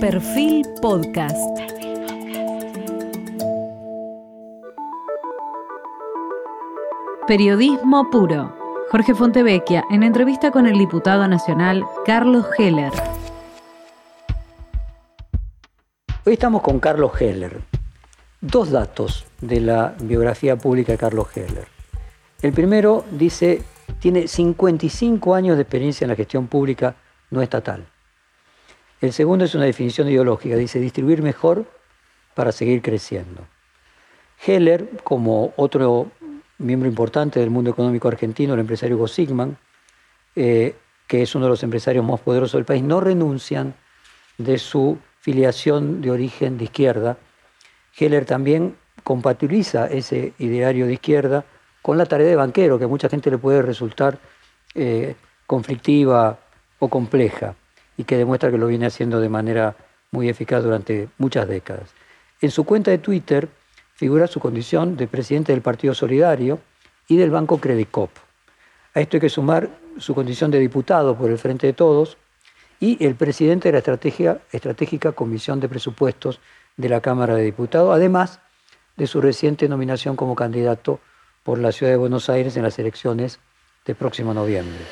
Perfil Podcast. Periodismo puro. Jorge Fontevecchia en entrevista con el diputado nacional Carlos Heller. Hoy estamos con Carlos Heller. Dos datos de la biografía pública de Carlos Heller. El primero dice, tiene 55 años de experiencia en la gestión pública no estatal. El segundo es una definición ideológica, dice distribuir mejor para seguir creciendo. Heller, como otro miembro importante del mundo económico argentino, el empresario Hugo Sigman, eh, que es uno de los empresarios más poderosos del país, no renuncian de su filiación de origen de izquierda. Heller también compatibiliza ese ideario de izquierda con la tarea de banquero, que a mucha gente le puede resultar eh, conflictiva o compleja y que demuestra que lo viene haciendo de manera muy eficaz durante muchas décadas. En su cuenta de Twitter figura su condición de presidente del Partido Solidario y del Banco Credit Cop. A esto hay que sumar su condición de diputado por el Frente de Todos y el presidente de la Estratégica Comisión de Presupuestos de la Cámara de Diputados, además de su reciente nominación como candidato por la Ciudad de Buenos Aires en las elecciones de próximo noviembre.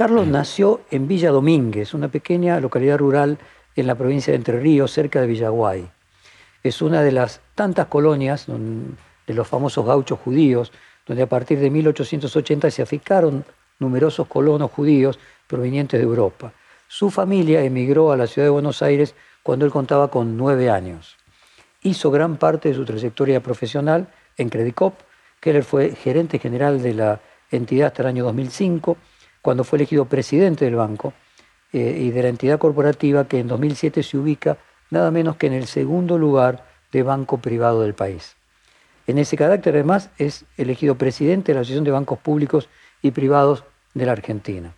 Carlos nació en Villa Domínguez, una pequeña localidad rural en la provincia de Entre Ríos, cerca de Villaguay. Es una de las tantas colonias de los famosos gauchos judíos, donde a partir de 1880 se aficaron numerosos colonos judíos provenientes de Europa. Su familia emigró a la ciudad de Buenos Aires cuando él contaba con nueve años. Hizo gran parte de su trayectoria profesional en Credicop, él fue gerente general de la entidad hasta el año 2005 cuando fue elegido presidente del banco eh, y de la entidad corporativa que en 2007 se ubica nada menos que en el segundo lugar de banco privado del país. En ese carácter, además, es elegido presidente de la Asociación de Bancos Públicos y Privados de la Argentina.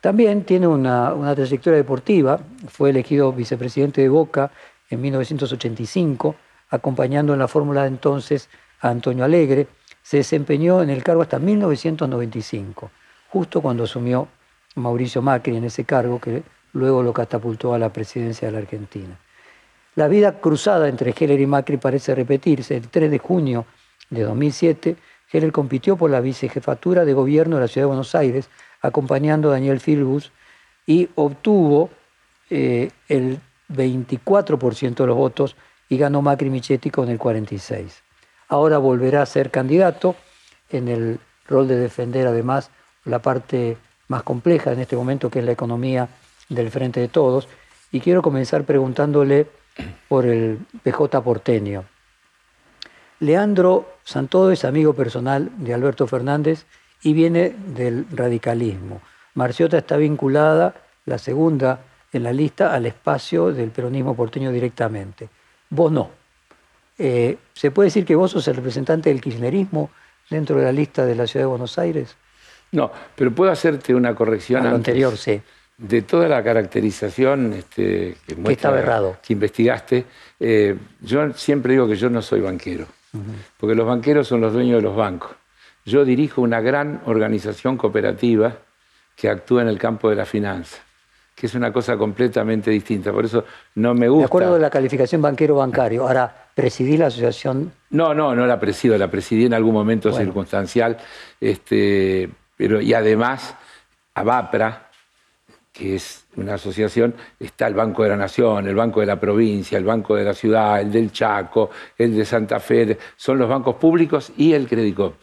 También tiene una, una trayectoria deportiva, fue elegido vicepresidente de Boca en 1985, acompañando en la fórmula de entonces a Antonio Alegre, se desempeñó en el cargo hasta 1995 justo cuando asumió Mauricio Macri en ese cargo que luego lo catapultó a la presidencia de la Argentina. La vida cruzada entre Heller y Macri parece repetirse. El 3 de junio de 2007, Heller compitió por la vicejefatura de gobierno de la Ciudad de Buenos Aires, acompañando a Daniel Filbus, y obtuvo eh, el 24% de los votos y ganó Macri Michetti con el 46%. Ahora volverá a ser candidato en el rol de defender además la parte más compleja en este momento, que es la economía del Frente de Todos. Y quiero comenzar preguntándole por el PJ porteño. Leandro Santodo es amigo personal de Alberto Fernández y viene del radicalismo. Marciota está vinculada, la segunda en la lista, al espacio del peronismo porteño directamente. Vos no. Eh, ¿Se puede decir que vos sos el representante del kirchnerismo dentro de la lista de la Ciudad de Buenos Aires? No, pero puedo hacerte una corrección. A lo anterior, sí. De toda la caracterización este, que, muestra, que investigaste, eh, yo siempre digo que yo no soy banquero, porque los banqueros son los dueños de los bancos. Yo dirijo una gran organización cooperativa que actúa en el campo de la finanza, que es una cosa completamente distinta. Por eso no me gusta. De acuerdo a la calificación banquero-bancario. Ahora, ¿presidí la asociación? No, no, no la presido, la presidí en algún momento circunstancial. Este, pero, y además, ABAPRA, que es una asociación, está el Banco de la Nación, el Banco de la Provincia, el Banco de la Ciudad, el del Chaco, el de Santa Fe, son los bancos públicos y el Credicop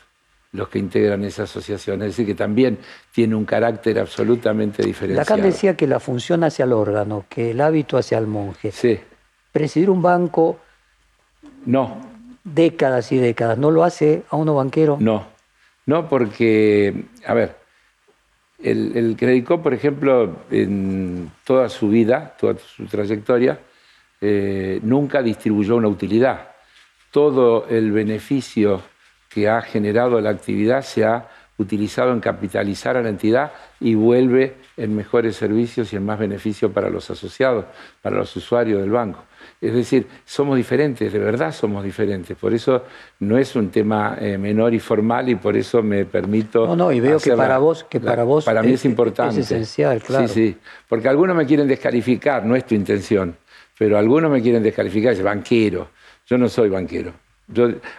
los que integran esa asociación. Es decir, que también tiene un carácter absolutamente diferenciado. Lacan decía que la función hacia el órgano, que el hábito hacia el monje. Sí. Presidir un banco. No. Décadas y décadas. ¿No lo hace a uno banquero? No. No, porque, a ver, el, el por ejemplo, en toda su vida, toda su trayectoria, eh, nunca distribuyó una utilidad. Todo el beneficio que ha generado la actividad se ha utilizado en capitalizar a la entidad y vuelve en mejores servicios y en más beneficio para los asociados, para los usuarios del banco. Es decir, somos diferentes, de verdad somos diferentes. Por eso no es un tema eh, menor y formal y por eso me permito. No, no, y veo que para vos, que para vos para mí es, importante. Es esencial, claro. Sí, sí. Porque algunos me quieren descalificar, no es tu intención, pero algunos me quieren descalificar, es banquero. Yo no soy banquero.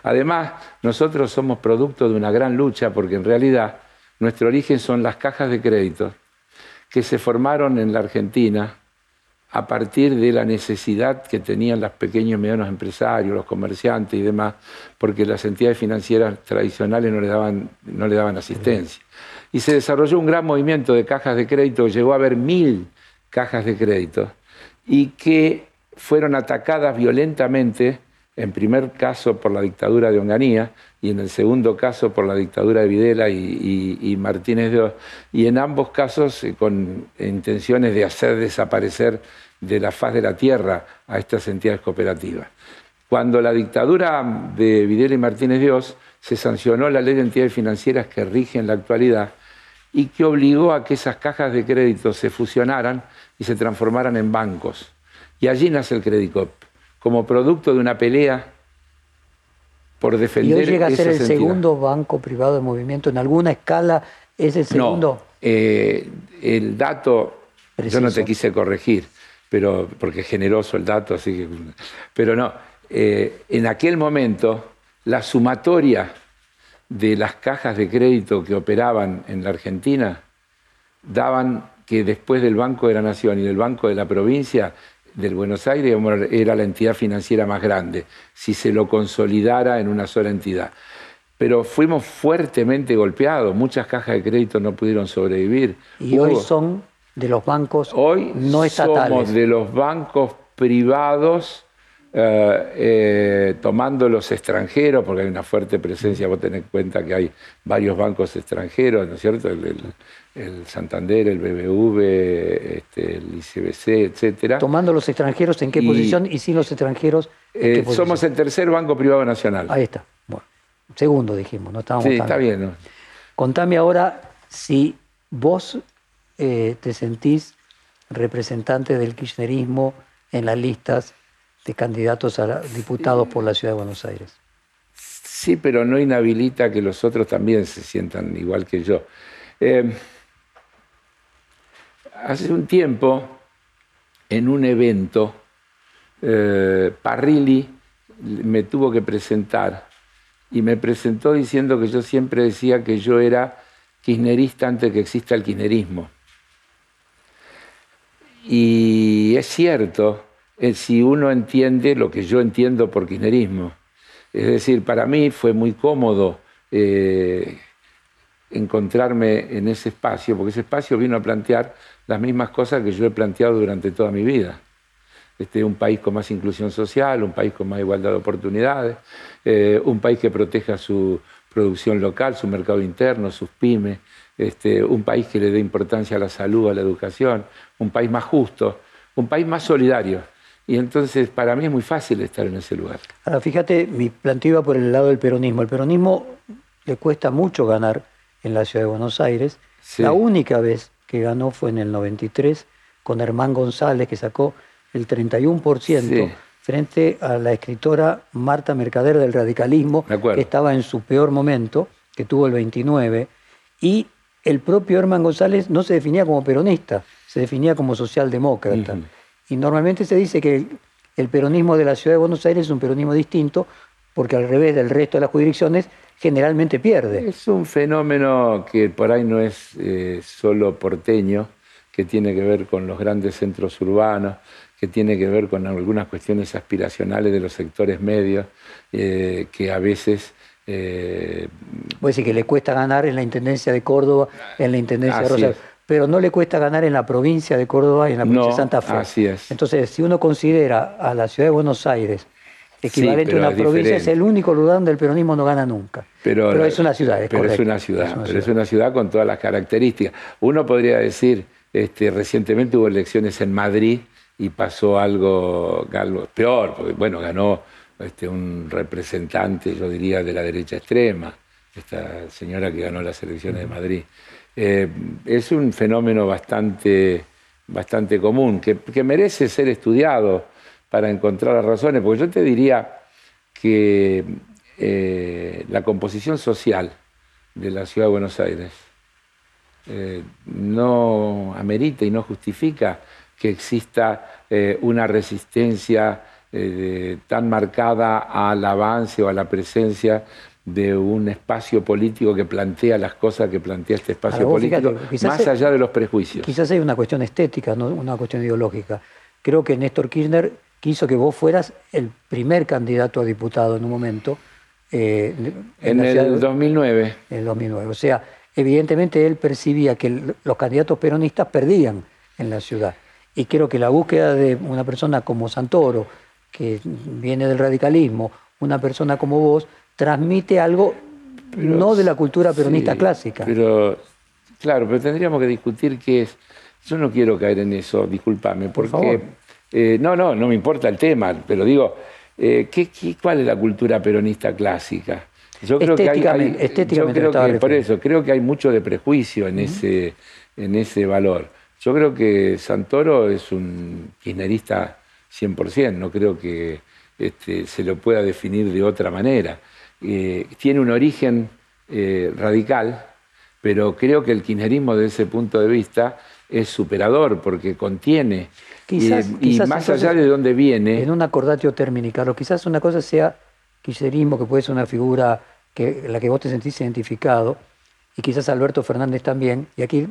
además, nosotros somos producto de una gran lucha porque en realidad nuestro origen son las cajas de crédito que se formaron en la Argentina a partir de la necesidad que tenían los pequeños y medianos empresarios, los comerciantes y demás, porque las entidades financieras tradicionales no le daban, no le daban asistencia. Y se desarrolló un gran movimiento de cajas de crédito, llegó a haber mil cajas de crédito, y que fueron atacadas violentamente, en primer caso por la dictadura de Onganía, y en el segundo caso por la dictadura de Videla y, Martínez de Oz, y en ambos casos eh, con intenciones de hacer desaparecer de la faz de la tierra a estas entidades cooperativas. Cuando la dictadura de Videla y Martínez de Oz se sancionó la ley de entidades financieras que rige en la actualidad y que obligó a que esas cajas de crédito se fusionaran y se transformaran en bancos. Y allí nace el Credicop, como producto de una pelea por defender. ¿Y hoy llega a ser el segundo banco privado de movimiento? ¿En alguna escala es el segundo? No, eh, el dato, yo no te quise corregir, pero porque es generoso el dato, así que. Pero no, eh, en aquel momento la sumatoria de las cajas de crédito que operaban en la Argentina daban que después del Banco de la Nación y del Banco de la Provincia del Buenos Aires era la entidad financiera más grande, si se lo consolidara en una sola entidad. Pero fuimos fuertemente golpeados, muchas cajas de crédito no pudieron sobrevivir. Y hoy son de los bancos hoy no estatales. Somos de los bancos privados eh, eh, tomando los extranjeros, porque hay una fuerte presencia, vos tenés en cuenta que hay varios bancos extranjeros, ¿no es cierto? El, Santander, el BBV, este, el ICBC, etcétera. Tomando los extranjeros, ¿en qué posición? Y sin los extranjeros, eh, Somos el tercer banco privado nacional. Ahí está. Bueno, segundo dijimos, no estábamos Sí, está bien. Contame ahora si vos te sentís representante del kirchnerismo en las listas de candidatos a diputados por la Ciudad de Buenos Aires. Sí, pero no inhabilita que los otros también se sientan igual que yo. Eh, hace un tiempo, en un evento, eh, Parrilli me tuvo que presentar y me presentó diciendo que yo siempre decía que yo era kirchnerista antes que exista el kirchnerismo. Y es cierto, si uno entiende lo que yo entiendo por kirchnerismo. Es decir, para mí fue muy cómodo eh, encontrarme en ese espacio, porque ese espacio vino a plantear las mismas cosas que yo he planteado durante toda mi vida. Este, un país con más inclusión social, un país con más igualdad de oportunidades, eh, un país que proteja su producción local, su mercado interno, sus pymes, este, un país que le dé importancia a la salud, a la educación, un país más justo, un país más solidario. Y entonces para mí es muy fácil estar en ese lugar. Ahora fíjate, mi planteo iba por el lado del peronismo. El peronismo le cuesta mucho ganar en la ciudad de Buenos Aires. La única vez que ganó fue en el 93 con Hermán González, que sacó el 31% frente a la escritora Marta Mercader del radicalismo, que estaba en su peor momento, que tuvo el 29%, y el propio Hermán González no se definía como peronista, se definía como socialdemócrata. Y normalmente se dice que el, peronismo de la ciudad de Buenos Aires es un peronismo distinto, porque al revés del resto de las jurisdicciones generalmente pierde. Es un fenómeno que por ahí no es eh, solo porteño, que tiene que ver con los grandes centros urbanos, que tiene que ver con algunas cuestiones aspiracionales de los sectores medios, eh, que a veces... Eh, Puede decir que le cuesta ganar en la Intendencia de Córdoba, en la Intendencia de Rosario pero no le cuesta ganar en la provincia de Córdoba y en la provincia de Santa Fe. Así es. Entonces, si uno considera a la ciudad de Buenos Aires equivalente a una provincia, es el único lugar donde el peronismo no gana nunca. Pero, es una ciudad, es Pero es una ciudad, pero es una ciudad con todas las características. Uno podría decir, este, recientemente hubo elecciones en Madrid y pasó algo, peor, porque bueno, ganó este, un representante, yo diría, de la derecha extrema, esta señora que ganó las elecciones de Madrid. Eh, es un fenómeno bastante, bastante común, que, merece ser estudiado para encontrar las razones, porque yo te diría que eh, la composición social de la ciudad de Buenos Aires eh, no amerita y no justifica que exista una resistencia tan marcada al avance o a la presencia de un espacio político que plantea las cosas que plantea este espacio político, más allá de los prejuicios. Quizás hay una cuestión estética, no una cuestión ideológica. Creo que Néstor Kirchner quiso que vos fueras el primer candidato a diputado en un momento. Eh, en, el 2009. En el 2009. O sea, evidentemente él percibía que los candidatos peronistas perdían en la ciudad. Y creo que la búsqueda de una persona como Santoro, que viene del radicalismo, una persona como vos, transmite algo no de la cultura peronista clásica. Pero, claro, pero tendríamos que discutir qué es. Yo no quiero caer en eso, discúlpame, porque. Por favor. Eh, no, no, no me importa el tema, pero digo, eh, ¿qué, cuál es la cultura peronista clásica? Yo creo que hay, estéticamente yo creo que, por eso, creo que hay mucho de prejuicio en, ese, en ese valor. Yo creo que Santoro es un kirchnerista 100%, no creo que este, se lo pueda definir de otra manera. Eh, tiene un origen eh, radical, pero creo que el kirchnerismo desde ese punto de vista es superador porque contiene quizás, y, más allá de dónde viene. En un acordatio término, quizás una cosa sea kirchnerismo, que puede ser una figura que la que vos te sentís identificado, y quizás Alberto Fernández también, y aquí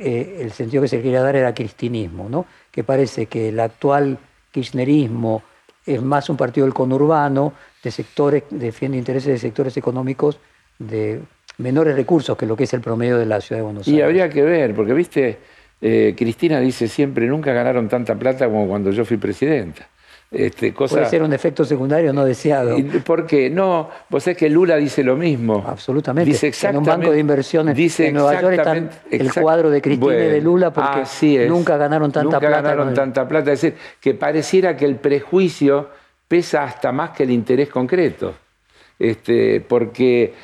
eh, el sentido que se quería dar era cristinismo, ¿no? Que parece que el actual kirchnerismo es más un partido del conurbano, de sectores, defiende intereses de sectores económicos de menores recursos que lo que es el promedio de la ciudad de Buenos Aires. Y habría que ver, porque viste, eh, Cristina dice siempre, nunca ganaron tanta plata como cuando yo fui presidenta. Este, Puede ser un efecto secundario no deseado. ¿Por qué? No, vos sabés que Lula dice lo mismo. Absolutamente. Dice exactamente, en un banco de inversiones dice en Nueva York está el cuadro de Cristina y de Lula porque nunca ganaron tanta plata. Nunca ganaron tanta plata. Es decir, que pareciera que el prejuicio pesa hasta más que el interés concreto. Este, porque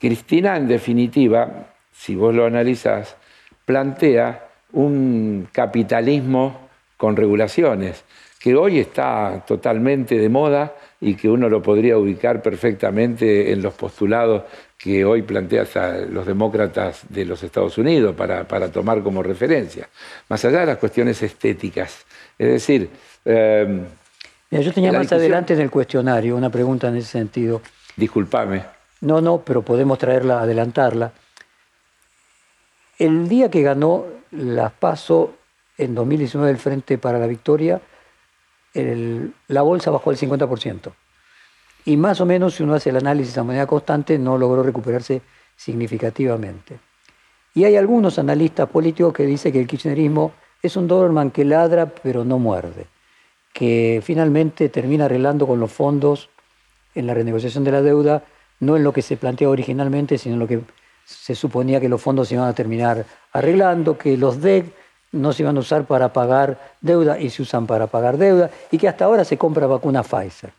Cristina, en definitiva, si vos lo analizás, plantea un capitalismo con regulaciones, que hoy está totalmente de moda y que uno lo podría ubicar perfectamente en los postulados que hoy plantean los demócratas de los Estados Unidos para, tomar como referencia, más allá de las cuestiones estéticas. Es decir, eh, yo tenía más adelante en el cuestionario una pregunta en ese sentido. Disculpame. No, no, pero podemos traerla, adelantarla. El día que ganó las PASO en 2019 el Frente para la Victoria, la bolsa bajó el 50%. Y más o menos, si uno hace el análisis a manera constante, no logró recuperarse significativamente. Y hay algunos analistas políticos que dicen que el kirchnerismo es un Doberman que ladra pero no muerde que finalmente termina arreglando con los fondos en la renegociación de la deuda, no en lo que se planteó originalmente, sino en lo que se suponía que los fondos se iban a terminar arreglando, que los DEC no se iban a usar para pagar deuda y se usan para pagar deuda, y que hasta ahora se compra vacuna Pfizer.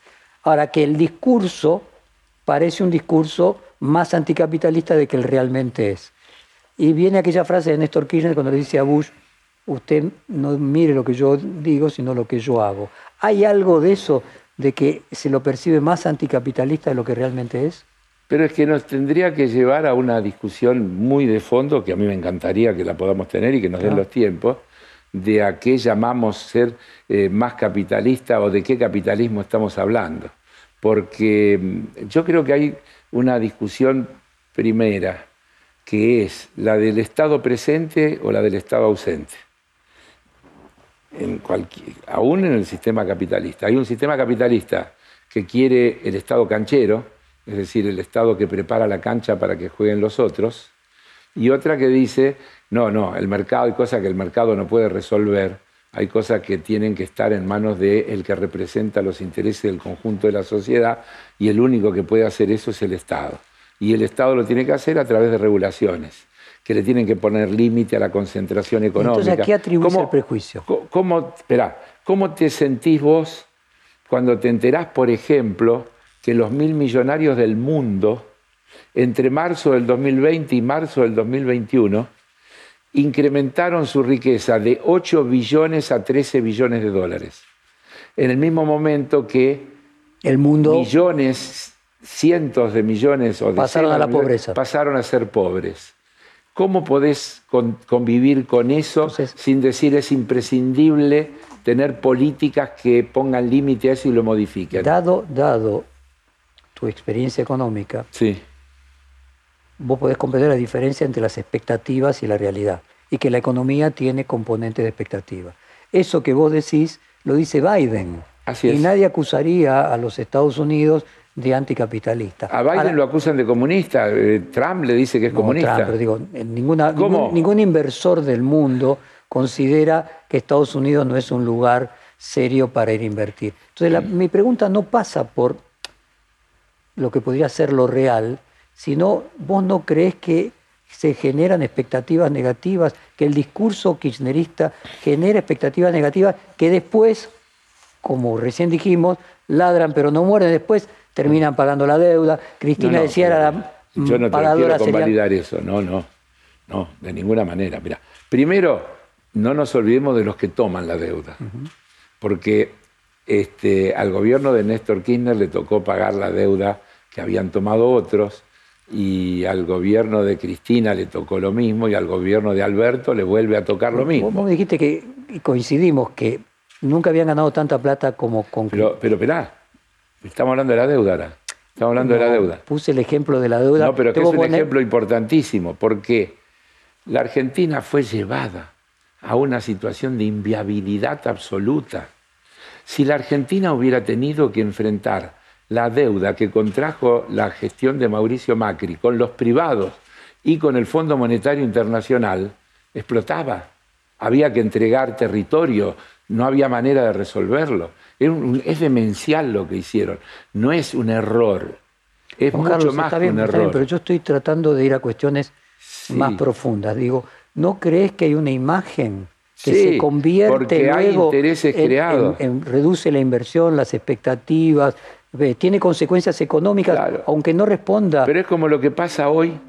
Ahora, que el discurso parece un discurso más anticapitalista de que él realmente es. Y viene aquella frase de Néstor Kirchner cuando le dice a Bush, usted no mire lo que yo digo, sino lo que yo hago. ¿Hay algo de eso, de que se lo percibe más anticapitalista de lo que realmente es? Pero es que nos tendría que llevar a una discusión muy de fondo, que a mí me encantaría que la podamos tener y que nos den los tiempos, de a qué llamamos ser eh, más capitalista o de qué capitalismo estamos hablando. Porque mm, yo creo que hay una discusión primera, que es la del Estado presente o la del Estado ausente en aún en el sistema capitalista. Hay un sistema capitalista que quiere el Estado canchero, es decir, el Estado que prepara la cancha para que jueguen los otros, y otra que dice, no, no, el mercado, hay cosas que el mercado no puede resolver, hay cosas que tienen que estar en manos de el que representa los intereses del conjunto de la sociedad, y el único que puede hacer eso es el Estado. Y el Estado lo tiene que hacer a través de regulaciones que le tienen que poner límite a la concentración económica. Entonces, ¿a qué atribuye el prejuicio? ¿cómo, ¿Cómo te sentís vos cuando te enterás, por ejemplo, que los mil millonarios del mundo entre marzo del 2020 y marzo del 2021 incrementaron su riqueza de 8 billones a 13 billones de dólares. En el mismo momento que el mundo millones, cientos de millones o pasaron a la pobreza. Pasaron a ser pobres. ¿Cómo podés convivir con eso sin decir es imprescindible tener políticas que pongan límite a eso y lo modifiquen? Dado, dado tu experiencia económica, sí. vos podés comprender la diferencia entre las expectativas y la realidad, y que la economía tiene componentes de expectativa. Eso que vos decís lo dice Biden. Así y nadie acusaría a los Estados Unidos de anticapitalista. A Biden lo acusan de comunista, eh, Trump le dice que es comunista. Trump, pero digo, ninguna, ningún, inversor del mundo considera que Estados Unidos no es un lugar serio para ir a invertir. Entonces, mi pregunta no pasa por lo que podría ser lo real, sino vos no crees que se generan expectativas negativas, que el discurso kirchnerista genera expectativas negativas que después, como recién dijimos, ladran pero no mueren, después terminan pagando la deuda. Cristina decía era la yo no te quiero convalidar eso, no, no, no, de ninguna manera. Mira, primero, no nos olvidemos de los que toman la deuda, porque este, al gobierno de Néstor Kirchner le tocó pagar la deuda que habían tomado otros, y al gobierno de Cristina le tocó lo mismo, y al gobierno de Alberto le vuelve a tocar lo mismo. Vos me dijiste que coincidimos que nunca habían ganado tanta plata como con... Pero, pero esperá, Estamos hablando de la deuda ahora. Estamos hablando de la deuda. Puse el ejemplo de la deuda. No, pero que es un ejemplo importantísimo, porque la Argentina fue llevada a una situación de inviabilidad absoluta. Si la Argentina hubiera tenido que enfrentar la deuda que contrajo la gestión de Mauricio Macri con los privados y con el Fondo Monetario Internacional, explotaba. Había que entregar territorio, no había manera de resolverlo. Es, demencial lo que hicieron, no es un error, es mucho más que un error. pero yo estoy tratando de ir a cuestiones más profundas. Digo, ¿no crees que hay una imagen que se convierte porque hay intereses creados. reduce la inversión, las expectativas, tiene consecuencias económicas, aunque no responda. Pero es como lo que pasa hoy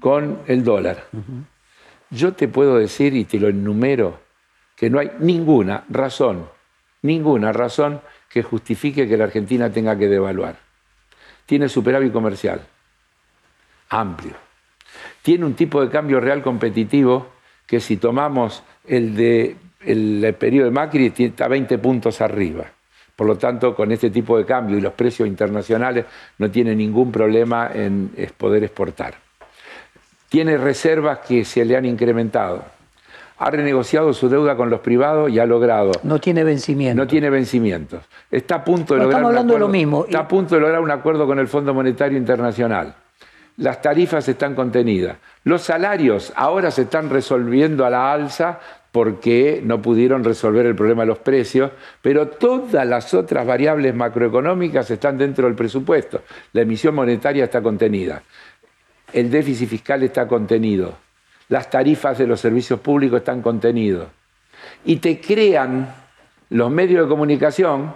con el dólar. Yo te puedo decir, y te lo enumero, que no hay ninguna razón ninguna razón que justifique que la Argentina tenga que devaluar. Tiene superávit comercial, amplio. Tiene un tipo de cambio real competitivo que si tomamos el de el periodo de Macri está 20 puntos arriba. Por lo tanto, con este tipo de cambio y los precios internacionales no tiene ningún problema en poder exportar. Tiene reservas que se le han incrementado ha renegociado su deuda con los privados y ha logrado. No tiene vencimiento. No tiene vencimientos. Está a punto de lograr. Estamos hablando de lo mismo. Está a punto de lograr un acuerdo con el Fondo Monetario Internacional. Las tarifas están contenidas. Los salarios ahora se están resolviendo a la alza porque no pudieron resolver el problema de los precios, pero todas las otras variables macroeconómicas están dentro del presupuesto. La emisión monetaria está contenida. El déficit fiscal está contenido las tarifas de los servicios públicos están contenidos. Y te crean los medios de comunicación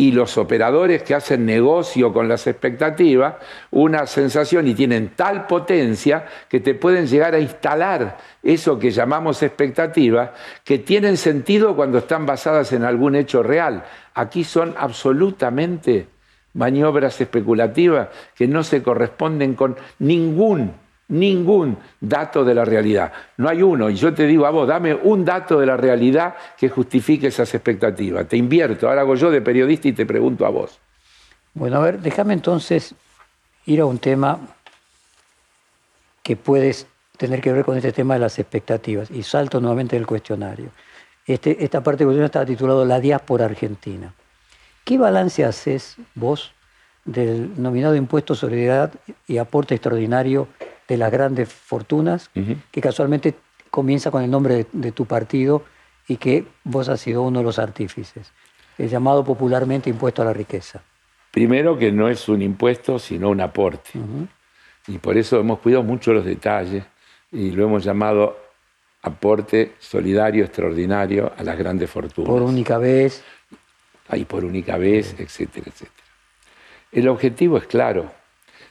y los operadores que hacen negocio con las expectativas una sensación y tienen tal potencia que te pueden llegar a instalar eso que llamamos expectativas, que tienen sentido cuando están basadas en algún hecho real. Aquí son absolutamente maniobras especulativas que no se corresponden con ningún ningún dato de la realidad. No hay uno. Y yo te digo a vos, dame un dato de la realidad que justifique esas expectativas. Te invierto. Ahora hago yo de periodista y te pregunto a vos. Bueno, a ver, déjame entonces ir a un tema que puedes tener que ver con este tema de las expectativas. Y salto nuevamente del cuestionario. Este, esta parte del cuestionario estaba titulado La diáspora argentina. ¿Qué balance haces vos del nominado impuesto sobre y aporte extraordinario de las grandes fortunas, que casualmente comienza con el nombre de, tu partido y que vos has sido uno de los artífices, el llamado popularmente impuesto a la riqueza. Primero que no es un impuesto, sino un aporte. Y por eso hemos cuidado mucho los detalles y lo hemos llamado aporte solidario extraordinario a las grandes fortunas. Por única vez. Y por única vez, etcétera, etcétera. El objetivo es claro,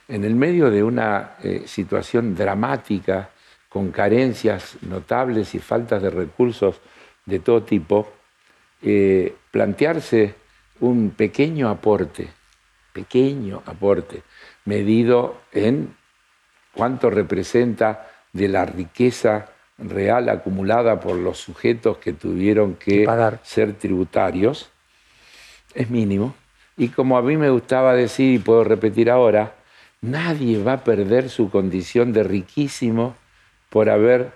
en el medio de una eh, situación dramática, con carencias notables y faltas de recursos de todo tipo, eh, plantearse un pequeño aporte, pequeño aporte, medido en cuánto representa de la riqueza real acumulada por los sujetos que tuvieron que ser tributarios, es mínimo. Y como a mí me gustaba decir, y puedo repetir ahora, nadie va a perder su condición de riquísimo por haber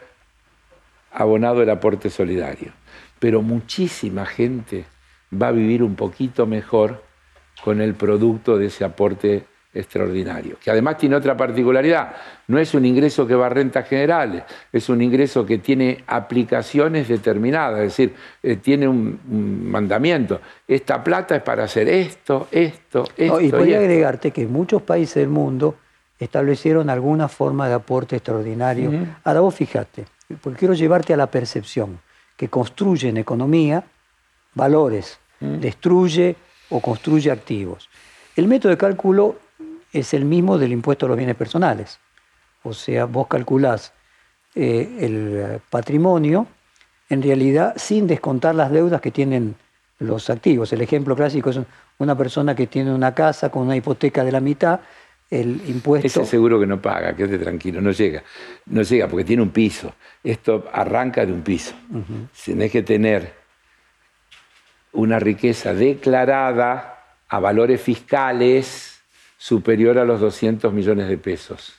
abonado el aporte solidario. Pero muchísima gente va a vivir un poquito mejor con el producto de ese aporte extraordinario, que además tiene otra particularidad, no es un ingreso que va a rentas generales, es un ingreso que tiene aplicaciones determinadas, es decir, eh, tiene un, mandamiento, esta plata es para hacer esto, esto, esto. y podría agregarte que muchos países del mundo establecieron alguna forma de aporte extraordinario. Ahora vos fíjate, porque quiero llevarte a la percepción, que construye en economía valores, destruye o construye activos. El método de cálculo es el mismo del impuesto a los bienes personales. O sea, vos calculás eh, el patrimonio en realidad sin descontar las deudas que tienen los activos. El ejemplo clásico es una persona que tiene una casa con una hipoteca de la mitad, el impuesto... Ese seguro que no paga, quédate tranquilo, no llega. No llega porque tiene un piso. Esto arranca de un piso. Tienes que tener una riqueza declarada a valores fiscales superior a los 200 millones de pesos.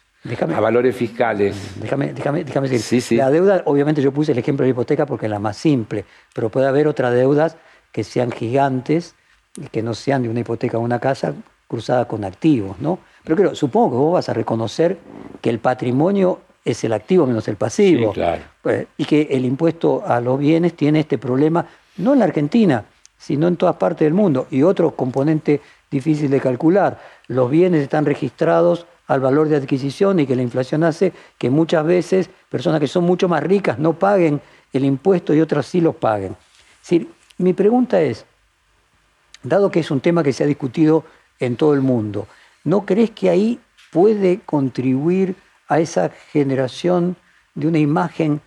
a valores fiscales. Déjame, déjame, déjame decir. La deuda, obviamente yo puse el ejemplo de la hipoteca porque es la más simple, pero puede haber otras deudas que sean gigantes y que no sean de una hipoteca o una casa cruzada con activos, ¿no? Pero creo, supongo que vos vas a reconocer que el patrimonio es el activo menos el pasivo. Sí, claro. Pues, y que el impuesto a los bienes tiene este problema, no en la Argentina, sino en todas partes del mundo. Y otro componente difícil de calcular. Los bienes están registrados al valor de adquisición y que la inflación hace que muchas veces personas que son mucho más ricas no paguen el impuesto y otras sí los paguen. mi pregunta es, dado que es un tema que se ha discutido en todo el mundo, ¿no crees que ahí puede contribuir a esa generación de una imagen,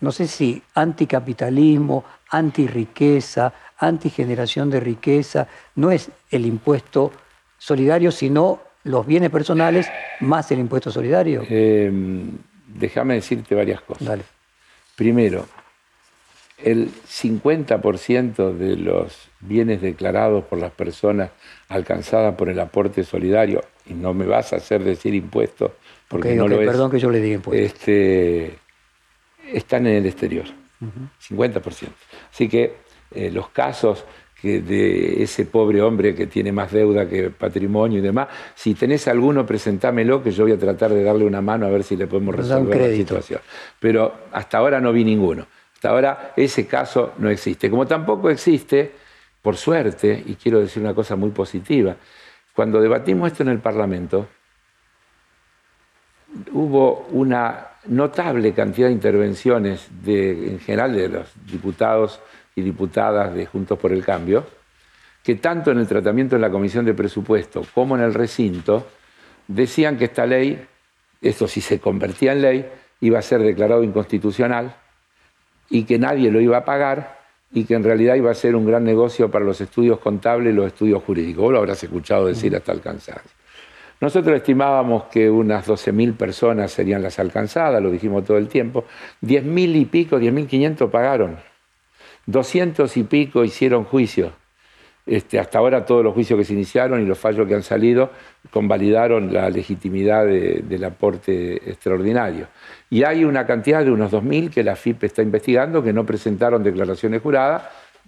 no sé si anticapitalismo, antirriqueza, antigeneración de riqueza, no es el impuesto solidario, sino los bienes personales más el impuesto solidario? Em, déjame decirte varias cosas. Dale. Primero, el 50% de los bienes declarados por las personas alcanzadas por el aporte solidario, y no me vas a hacer decir impuesto, porque no lo es. Perdón que yo le diga impuesto. Este, están en el exterior, 50%. Así que eh, los casos de ese pobre hombre que tiene más deuda que patrimonio y demás. Si tenés alguno, presentámelo, que yo voy a tratar de darle una mano a ver si le podemos resolver la situación. Pero hasta ahora no vi ninguno. Hasta ahora ese caso no existe. Como tampoco existe, por suerte, y quiero decir una cosa muy positiva, cuando debatimos esto en el Parlamento, hubo una notable cantidad de intervenciones de, en general de los diputados y diputadas de Juntos por el Cambio, que tanto en el tratamiento en la Comisión de Presupuesto como en el recinto decían que esta ley, esto si se convertía en ley, iba a ser declarado inconstitucional y que nadie lo iba a pagar y que en realidad iba a ser un gran negocio para los estudios contables y los estudios jurídicos. Vos lo habrás escuchado decir hasta el Nosotros estimábamos que unas 12.000 personas serían las alcanzadas, lo dijimos todo el tiempo. 10.000 y pico, 10.500 pagaron. 200 y pico hicieron juicio. Este, hasta ahora todos los juicios que se iniciaron y los fallos que han salido convalidaron la legitimidad del aporte extraordinario. Y hay una cantidad de unos 2.000 que la FIP está investigando que no presentaron declaraciones juradas,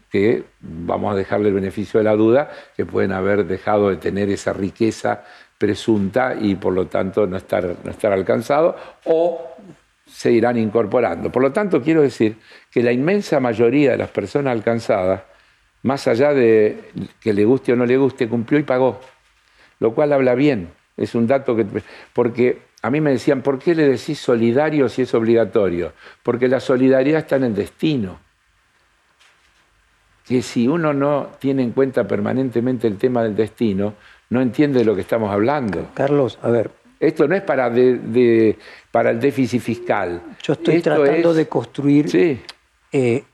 que vamos a dejarle el beneficio de la duda, que pueden haber dejado de tener esa riqueza presunta y por lo tanto no estar, no estar alcanzado, o se irán incorporando. Por lo tanto, quiero decir que la inmensa mayoría de las personas alcanzadas, más allá de que le guste o no le guste, cumplió y pagó, lo cual habla bien. Es un dato que... Porque a mí me decían, ¿por qué le decís solidario si es obligatorio? Porque la solidaridad está en el destino. Que si uno no tiene en cuenta permanentemente el tema del destino, no entiende de lo que estamos hablando. Carlos, a ver, Esto no es para, para el déficit fiscal. Yo estoy tratando de construir eh,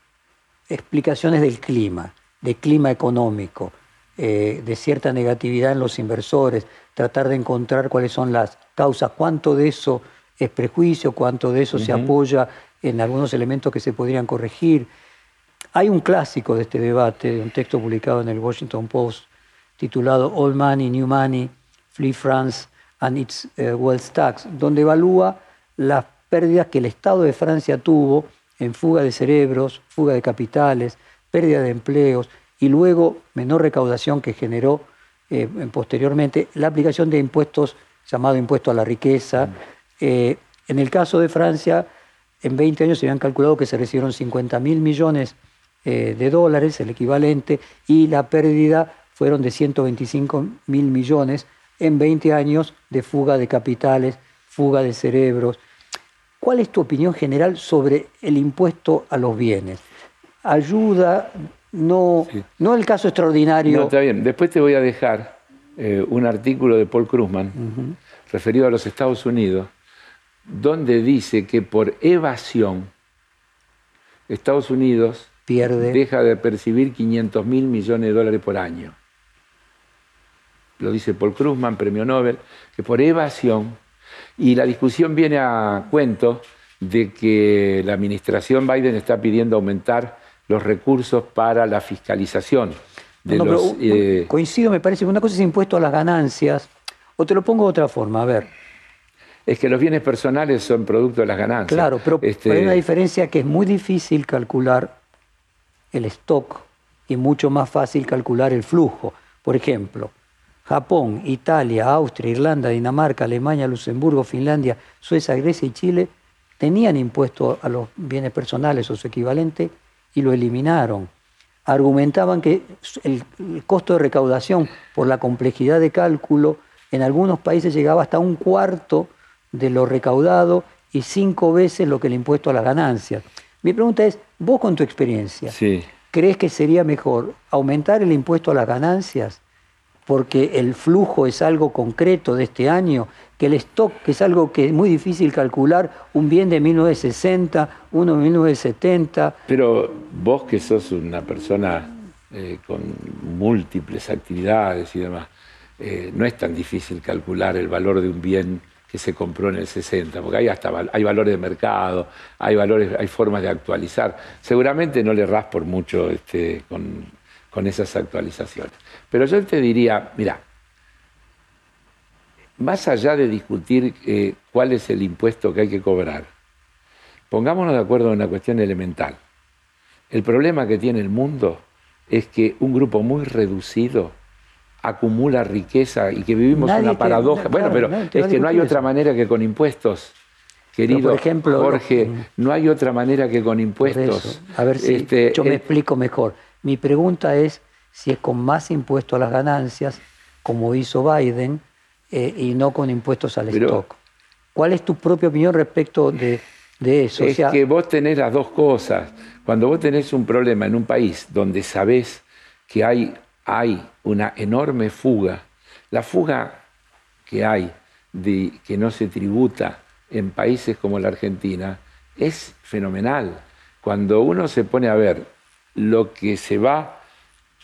explicaciones del clima, del clima económico, eh, de cierta negatividad en los inversores, tratar de encontrar cuáles son las causas, cuánto de eso es prejuicio, cuánto de eso se apoya en algunos elementos que se podrían corregir. Hay un clásico de este debate, de un texto publicado en el Washington Post titulado All Money, New Money, Free France and its uh, Wealth Tax, donde evalúa las pérdidas que el Estado de Francia tuvo en fuga de cerebros, fuga de capitales, pérdida de empleos y luego menor recaudación que generó eh, posteriormente la aplicación de impuestos llamado impuesto a la riqueza. Mm. Eh, en el caso de Francia, en 20 años se habían calculado que se recibieron 50 mil millones eh, de dólares, el equivalente, y la pérdida fueron de 125 mil millones en 20 años de fuga de capitales, fuga de cerebros. ¿Cuál es tu opinión general sobre el impuesto a los bienes? ¿Ayuda? No, no el caso extraordinario. No, está bien. Después te voy a dejar eh, un artículo de Paul Krugman referido a los Estados Unidos, donde dice que por evasión Estados Unidos Pierde. deja de percibir 500 mil millones de dólares por año. Lo dice Paul Krugman, premio Nobel, que por evasión, y la discusión viene a cuento de que la administración Biden está pidiendo aumentar los recursos para la fiscalización. De los, eh, coincido, me parece, una cosa es impuesto a las ganancias, o te lo pongo de otra forma, a ver. Es que los bienes personales son producto de las ganancias. Claro, pero este, hay una diferencia que es muy difícil calcular el stock y mucho más fácil calcular el flujo. Por ejemplo, Japón, Italia, Austria, Irlanda, Dinamarca, Alemania, Luxemburgo, Finlandia, Suecia, Grecia y Chile tenían impuesto a los bienes personales o su equivalente y lo eliminaron. Argumentaban que el, costo de recaudación por la complejidad de cálculo en algunos países llegaba hasta un cuarto de lo recaudado y cinco veces lo que el impuesto a las ganancias. Mi pregunta es, vos con tu experiencia, ¿crees que sería mejor aumentar el impuesto a las ganancias porque el flujo es algo concreto de este año, que el stock, que es algo que es muy difícil calcular, un bien de 1960, uno de 1970. Pero vos que sos una persona eh, con múltiples actividades y demás, eh, no es tan difícil calcular el valor de un bien que se compró en el 60, porque hay hasta hay valores de mercado, hay valores, hay formas de actualizar. Seguramente no le ras por mucho este, con, con esas actualizaciones. Pero yo te diría, mira, más allá de discutir eh, cuál es el impuesto que hay que cobrar, pongámonos de acuerdo en una cuestión elemental. El problema que tiene el mundo es que un grupo muy reducido acumula riqueza y que vivimos una paradoja. bueno, pero es que no hay otra manera que con impuestos. Querido por ejemplo, Jorge, no hay otra manera que con impuestos. A ver si este, yo me explico mejor. Mi pregunta es si es con más impuestos a las ganancias, como hizo Biden, eh, y no con impuestos al stock. ¿Cuál es tu propia opinión respecto de, eso? Es que vos tenés las dos cosas. Cuando vos tenés un problema en un país donde sabés que hay, hay una enorme fuga, la fuga que hay de que no se tributa en países como la Argentina es fenomenal. Cuando uno se pone a ver lo que se va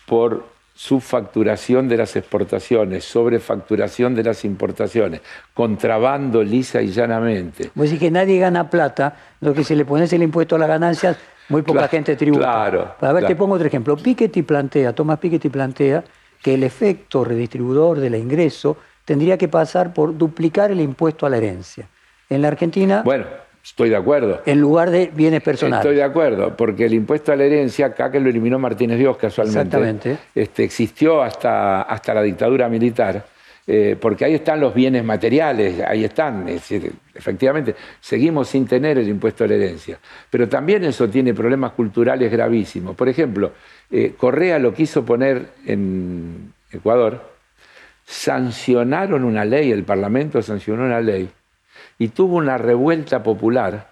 por subfacturación de las exportaciones, sobrefacturación de las importaciones, contrabando lisa y llanamente. Pues decís que nadie gana plata, lo que se le pone es el impuesto a las ganancias, muy poca gente tributa. Claro. A ver, te pongo otro ejemplo. Piketty plantea, Tomás Piketty plantea que el efecto redistribuidor del ingreso tendría que pasar por duplicar el impuesto a la herencia. En la Argentina... Bueno, Estoy de acuerdo. En lugar de bienes personales. Estoy de acuerdo, porque el impuesto a la herencia, acá que lo eliminó Martínez Dios casualmente, Exactamente. Este, existió hasta, hasta la dictadura militar, eh, porque ahí están los bienes materiales, ahí están. Es decir, efectivamente, seguimos sin tener el impuesto a la herencia. Pero también eso tiene problemas culturales gravísimos. Por ejemplo, eh, Correa lo quiso poner en Ecuador, sancionaron una ley, el Parlamento sancionó una ley y tuvo una revuelta popular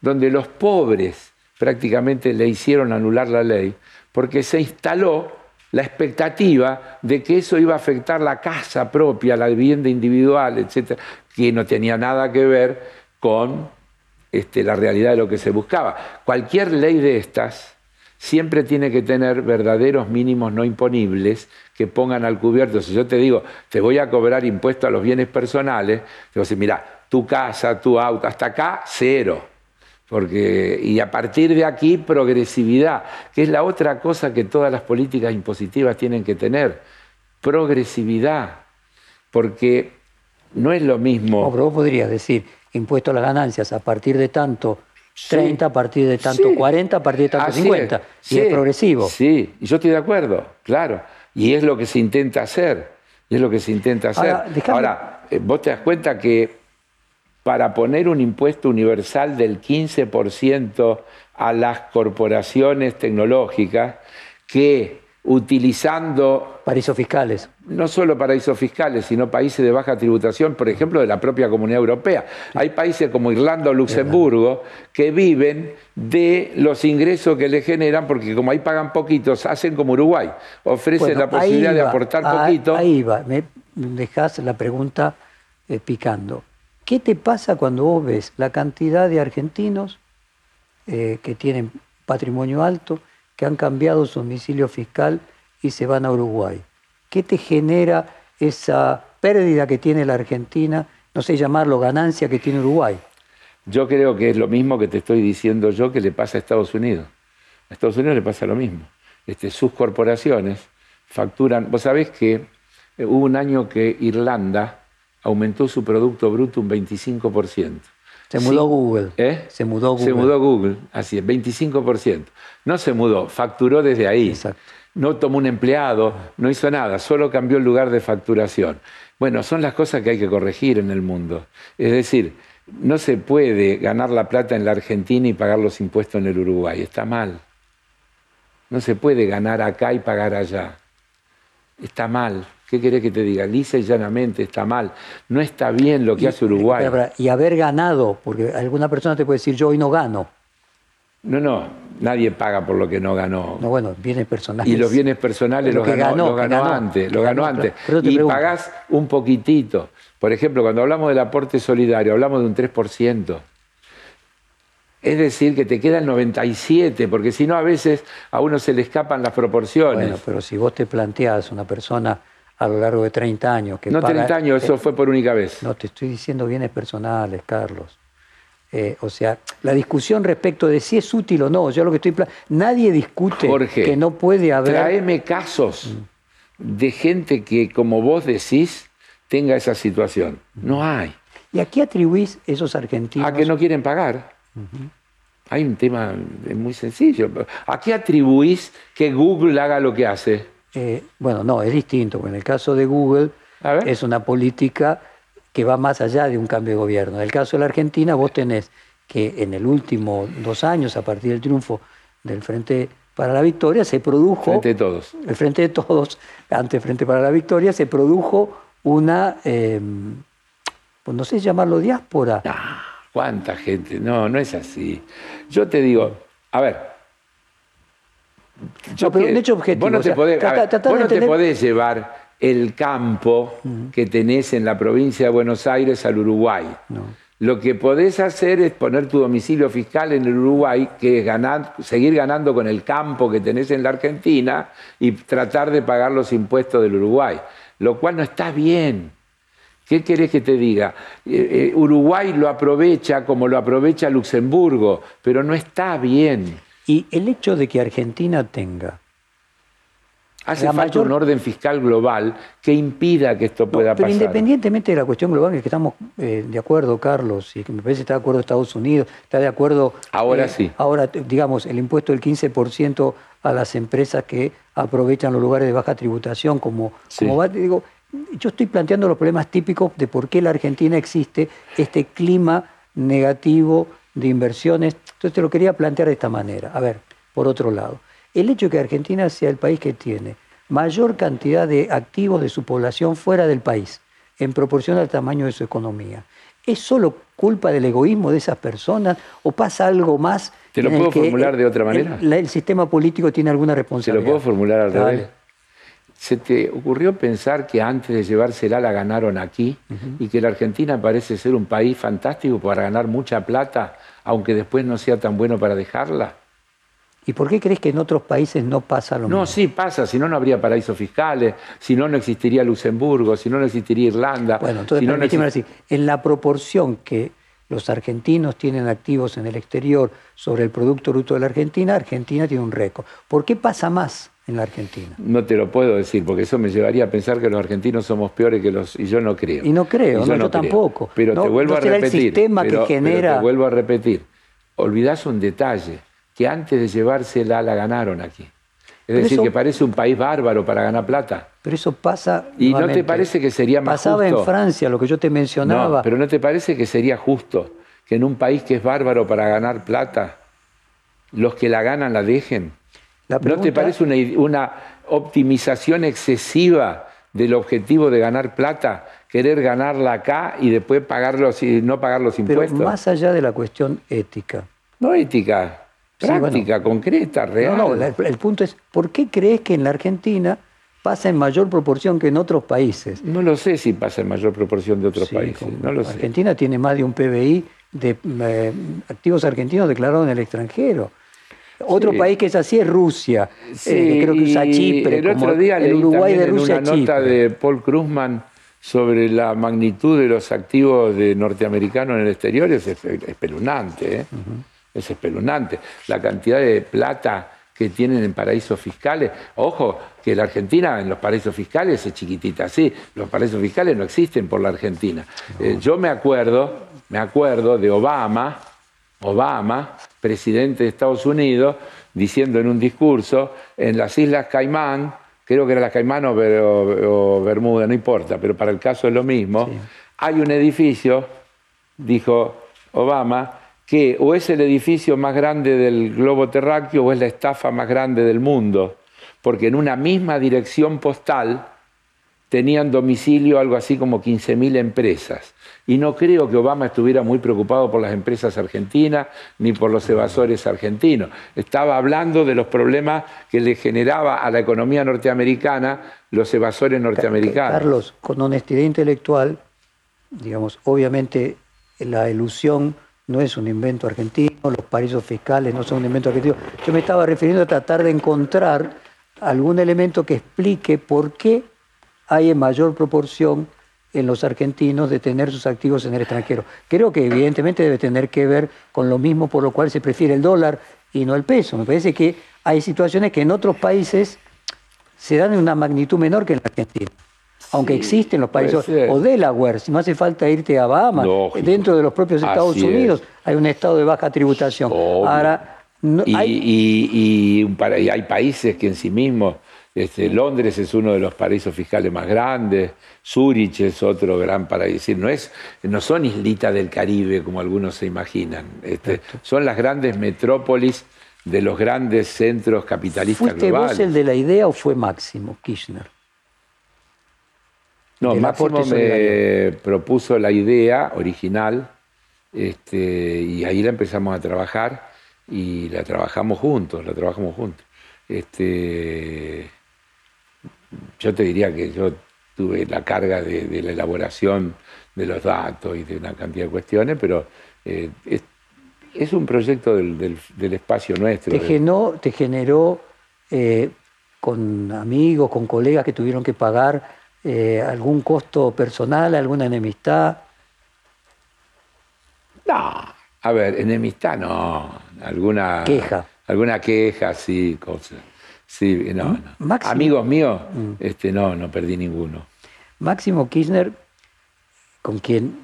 donde los pobres prácticamente le hicieron anular la ley porque se instaló la expectativa de que eso iba a afectar la casa propia, la vivienda individual, etcétera, que no tenía nada que ver con este, la realidad de lo que se buscaba. Cualquier ley de estas siempre tiene que tener verdaderos mínimos no imponibles que pongan al cubierto. Si yo te digo, te voy a cobrar impuesto a los bienes personales, te voy a decir, mira, tu casa, tu auto, hasta acá, cero. Porque, y a partir de aquí, progresividad, que es la otra cosa que todas las políticas impositivas tienen que tener, progresividad. Porque no es lo mismo. pero vos podrías decir, impuesto a las ganancias a partir de tanto 30, a partir de tanto 40, a partir de tanto 50. y es progresivo. Sí, y yo estoy de acuerdo, claro. Y es lo que se intenta hacer. Y es lo que se intenta hacer. Ahora, eh, vos te das cuenta que para poner un impuesto universal del 15% a las corporaciones tecnológicas que utilizando... Paraísos fiscales. No solo paraísos fiscales, sino países de baja tributación, por ejemplo, de la propia Comunidad Europea. Hay países como Irlanda o Luxemburgo que viven de los ingresos que le generan, porque como ahí pagan poquitos, hacen como Uruguay, ofrecen la posibilidad de aportar poquito. Ahí va, me dejas la pregunta eh, picando. ¿Qué te pasa cuando vos ves la cantidad de argentinos eh, que tienen patrimonio alto, que han cambiado su domicilio fiscal y se van a Uruguay? ¿Qué te genera esa pérdida que tiene la Argentina, no sé llamarlo ganancia que tiene Uruguay? Yo creo que es lo mismo que te estoy diciendo yo que le pasa a Estados Unidos. A Estados Unidos le pasa lo mismo. Este, sus corporaciones facturan. Vos sabés que eh, hubo un año que Irlanda aumentó su Producto Bruto un 25%. Se mudó Google. ¿Eh? Se mudó Google. Se mudó Google, así es, 25%. No se mudó, facturó desde ahí. Exacto. No tomó un empleado, no hizo nada, solo cambió el lugar de facturación. Bueno, son las cosas que hay que corregir en el mundo. Es decir, no se puede ganar la plata en la Argentina y pagar los impuestos en el Uruguay, está mal. No se puede ganar acá y pagar allá. Está mal. ¿Qué querés que te diga? Lisa y llanamente está mal. No está bien lo que hace Uruguay. Y haber ganado, porque alguna persona te puede decir, yo hoy no gano. No, no, nadie paga por lo que no ganó. No, bueno, bienes personales. Y los bienes personales los ganó, ganó, antes, lo ganó, antes. y pagás un poquitito. Por ejemplo, cuando hablamos del aporte solidario, hablamos de un 3%. Es decir, que te queda el 97, porque si no a veces a uno se le escapan las proporciones. Bueno, pero si vos te planteás una persona a lo largo de 30 años. Que no 30 años, eso fue por única vez. No, te estoy diciendo bienes personales, Carlos. Eh, o sea, la discusión respecto de si es útil o no, yo lo que estoy... Nadie discute que no puede haber... Traeme casos de gente que, como vos decís, tenga esa situación. No hay. ¿Y a qué atribuís esos argentinos? A que no quieren pagar. Hay un tema muy sencillo. ¿A qué atribuís que Google haga lo que hace? Eh, bueno, no, es distinto. En el caso de Google es una política que va más allá de un cambio de gobierno. En el caso de la Argentina, vos tenés que en el último dos años, a partir del triunfo del Frente para la Victoria, se produjo... Frente de todos. El Frente de Todos, antes Frente para la Victoria, se produjo una, em, pues no sé llamarlo diáspora. Ah, ¿Cuánta gente? No, no es así. Yo te digo, a ver, no, pero un hecho objetivo. Vos no, te, podés, llevar el campo que tenés en la provincia de Buenos Aires al Uruguay. Lo que podés hacer es poner tu domicilio fiscal en el Uruguay, que es ganar, seguir ganando con el campo que tenés en la Argentina y tratar de pagar los impuestos del Uruguay, lo cual no está bien. ¿Qué querés que te diga? Eh, eh, Uruguay lo aprovecha como lo aprovecha Luxemburgo, pero no está bien. Y el hecho de que Argentina tenga Hace falta un orden fiscal global que impida que esto pueda pero pasar. independientemente de la cuestión global, en que estamos eh, de acuerdo, Carlos, y que me parece que está de acuerdo Estados Unidos, está de acuerdo. Ahora eh, sí. Ahora, digamos, el impuesto del 15% a las empresas que aprovechan los lugares de baja tributación, como, como va, digo, yo estoy planteando los problemas típicos de por qué la Argentina existe este clima negativo de inversiones. Entonces te lo quería plantear de esta manera. A ver, por otro lado, el hecho de que Argentina sea el país que tiene mayor cantidad de activos de su población fuera del país, en proporción al tamaño de su economía, ¿es solo culpa del egoísmo de esas personas o pasa algo más? ¿Te lo puedo formular de otra manera? El, sistema político tiene alguna responsabilidad. ¿Te lo puedo formular al revés? ¿Se te ocurrió pensar que antes de llevársela la ganaron aquí y que la Argentina parece ser un país fantástico para ganar mucha plata, aunque después no sea tan bueno para dejarla? ¿Y por qué crees que en otros países no pasa lo mismo? No, sí pasa, si no, no habría paraísos fiscales, si no, no existiría Luxemburgo, si no, no existiría Irlanda. Bueno, entonces, si no, decir, en la proporción que los argentinos tienen activos en el exterior sobre el Producto Bruto de la Argentina, Argentina tiene un récord. ¿Por qué pasa más en la Argentina? No te lo puedo decir, porque eso me llevaría a pensar que los argentinos somos peores que los... Y yo no creo. Y no creo, yo, tampoco. Pero te vuelvo a repetir. El sistema que genera... te vuelvo a repetir. Olvidás un detalle que antes de llevársela la ganaron aquí. Es decir, que parece un país bárbaro para ganar plata. Pero eso pasa. ¿Y no te parece que sería más Pasaba en Francia, lo que yo te mencionaba. No, pero ¿no te parece que sería justo que en un país que es bárbaro para ganar plata, los que la ganan la dejen? ¿No te parece una, una optimización excesiva del objetivo de ganar plata, querer ganarla acá y después pagarlos y no pagar los impuestos? Pero más allá de la cuestión ética. No ética, práctica, concreta, real. No, no, el, punto es, ¿por qué crees que en la Argentina pasa en mayor proporción que en otros países? No lo sé si pasa en mayor proporción de otros países. No lo Argentina tiene más de un PBI de eh, activos argentinos declarados en el extranjero. Otro país que es así es Rusia, eh, creo que usa Chipre, el otro día el Uruguay de Rusia. En una nota de Paul Krugman sobre la magnitud de los activos de norteamericanos en el exterior es espeluznante. ¿eh? es espeluznante. La cantidad de plata que tienen en paraísos fiscales. Ojo, que la Argentina en los paraísos fiscales es chiquitita, sí, los paraísos fiscales no existen por la Argentina. Eh, yo me acuerdo, me acuerdo de Obama, Obama, presidente de Estados Unidos, diciendo en un discurso, en las Islas Caimán, creo que era las Caimán o, Bermuda, no importa, pero para el caso es lo mismo, hay un edificio, dijo Obama, que o es el edificio más grande del globo terráqueo o es la estafa más grande del mundo, porque en una misma dirección postal tenían domicilio algo así como 15.000 empresas. Y no creo que Obama estuviera muy preocupado por las empresas argentinas ni por los evasores argentinos. Estaba hablando de los problemas que le generaba a la economía norteamericana los evasores norteamericanos. Carlos, con honestidad intelectual, digamos, obviamente la ilusión no es un invento argentino, los paraísos fiscales no son un invento argentino. Yo me estaba refiriendo a tratar de encontrar algún elemento que explique por qué hay en mayor proporción en los argentinos de tener sus activos en el extranjero. Creo que evidentemente debe tener que ver con lo mismo por lo cual se prefiere el dólar y no el peso. Me parece que hay situaciones que en otros países se dan en una magnitud menor que en la Argentina aunque existen los países, o Delaware, si no hace falta irte a Bahamas, dentro de los propios Estados Unidos hay un estado de baja tributación. Ahora, y, hay... hay países que en sí mismos, este, Londres es uno de los paraísos fiscales más grandes, Zurich es otro gran paraíso, no, es, no son islitas del Caribe como algunos se imaginan, este, son las grandes metrópolis de los grandes centros capitalistas ¿Fuiste globales. vos el de la idea o fue Máximo Kirchner? No, Máximo me propuso la idea original este, y ahí la empezamos a trabajar y la trabajamos juntos, la trabajamos juntos. Este, yo te diría que yo tuve la carga de, la elaboración de los datos y de una cantidad de cuestiones, pero eh, es, un proyecto del, espacio nuestro. ¿Te, generó, te generó eh, con amigos, con colegas que tuvieron que pagar eh, algún costo personal, alguna enemistad? No, a ver, enemistad no, alguna queja. Alguna queja, sí, cosas. Sí, no, no. Amigos míos, mm. este, no, no perdí ninguno. Máximo Kirchner, con quien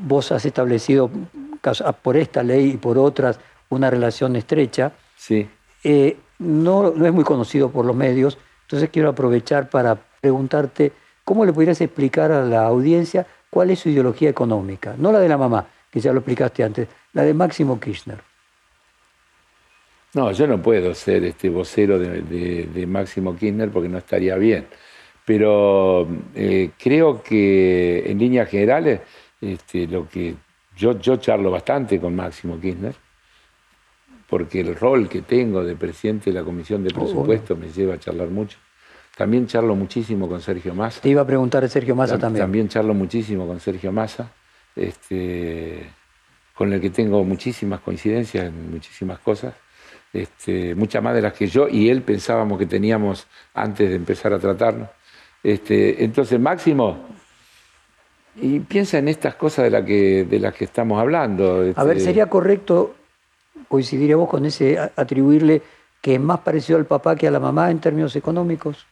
vos has establecido por esta ley y por otras una relación estrecha, sí. Eh, no, no es muy conocido por los medios, entonces quiero aprovechar para preguntarte ¿Cómo le pudieras explicar a la audiencia cuál es su ideología económica? No la de la mamá, que ya lo explicaste antes, la de Máximo Kirchner. No, yo no puedo ser este vocero de, Máximo Kirchner porque no estaría bien. Pero eh, creo que en líneas generales, este, lo que yo, yo charlo bastante con Máximo Kirchner, porque el rol que tengo de presidente de la Comisión de oh, Presupuesto me lleva a charlar mucho. También charlo muchísimo con Sergio Massa. Te iba a preguntar de Sergio Massa también. También charlo muchísimo con Sergio Massa, este, con el que tengo muchísimas coincidencias en muchísimas cosas. Este, muchas más de las que yo y él pensábamos que teníamos antes de empezar a tratarnos. Este, entonces, Máximo, y piensa en estas cosas de, la que, de las que estamos hablando. A ver, este, ¿sería correcto, coincidiríamos con ese, atribuirle que es más parecido al papá que a la mamá en términos económicos?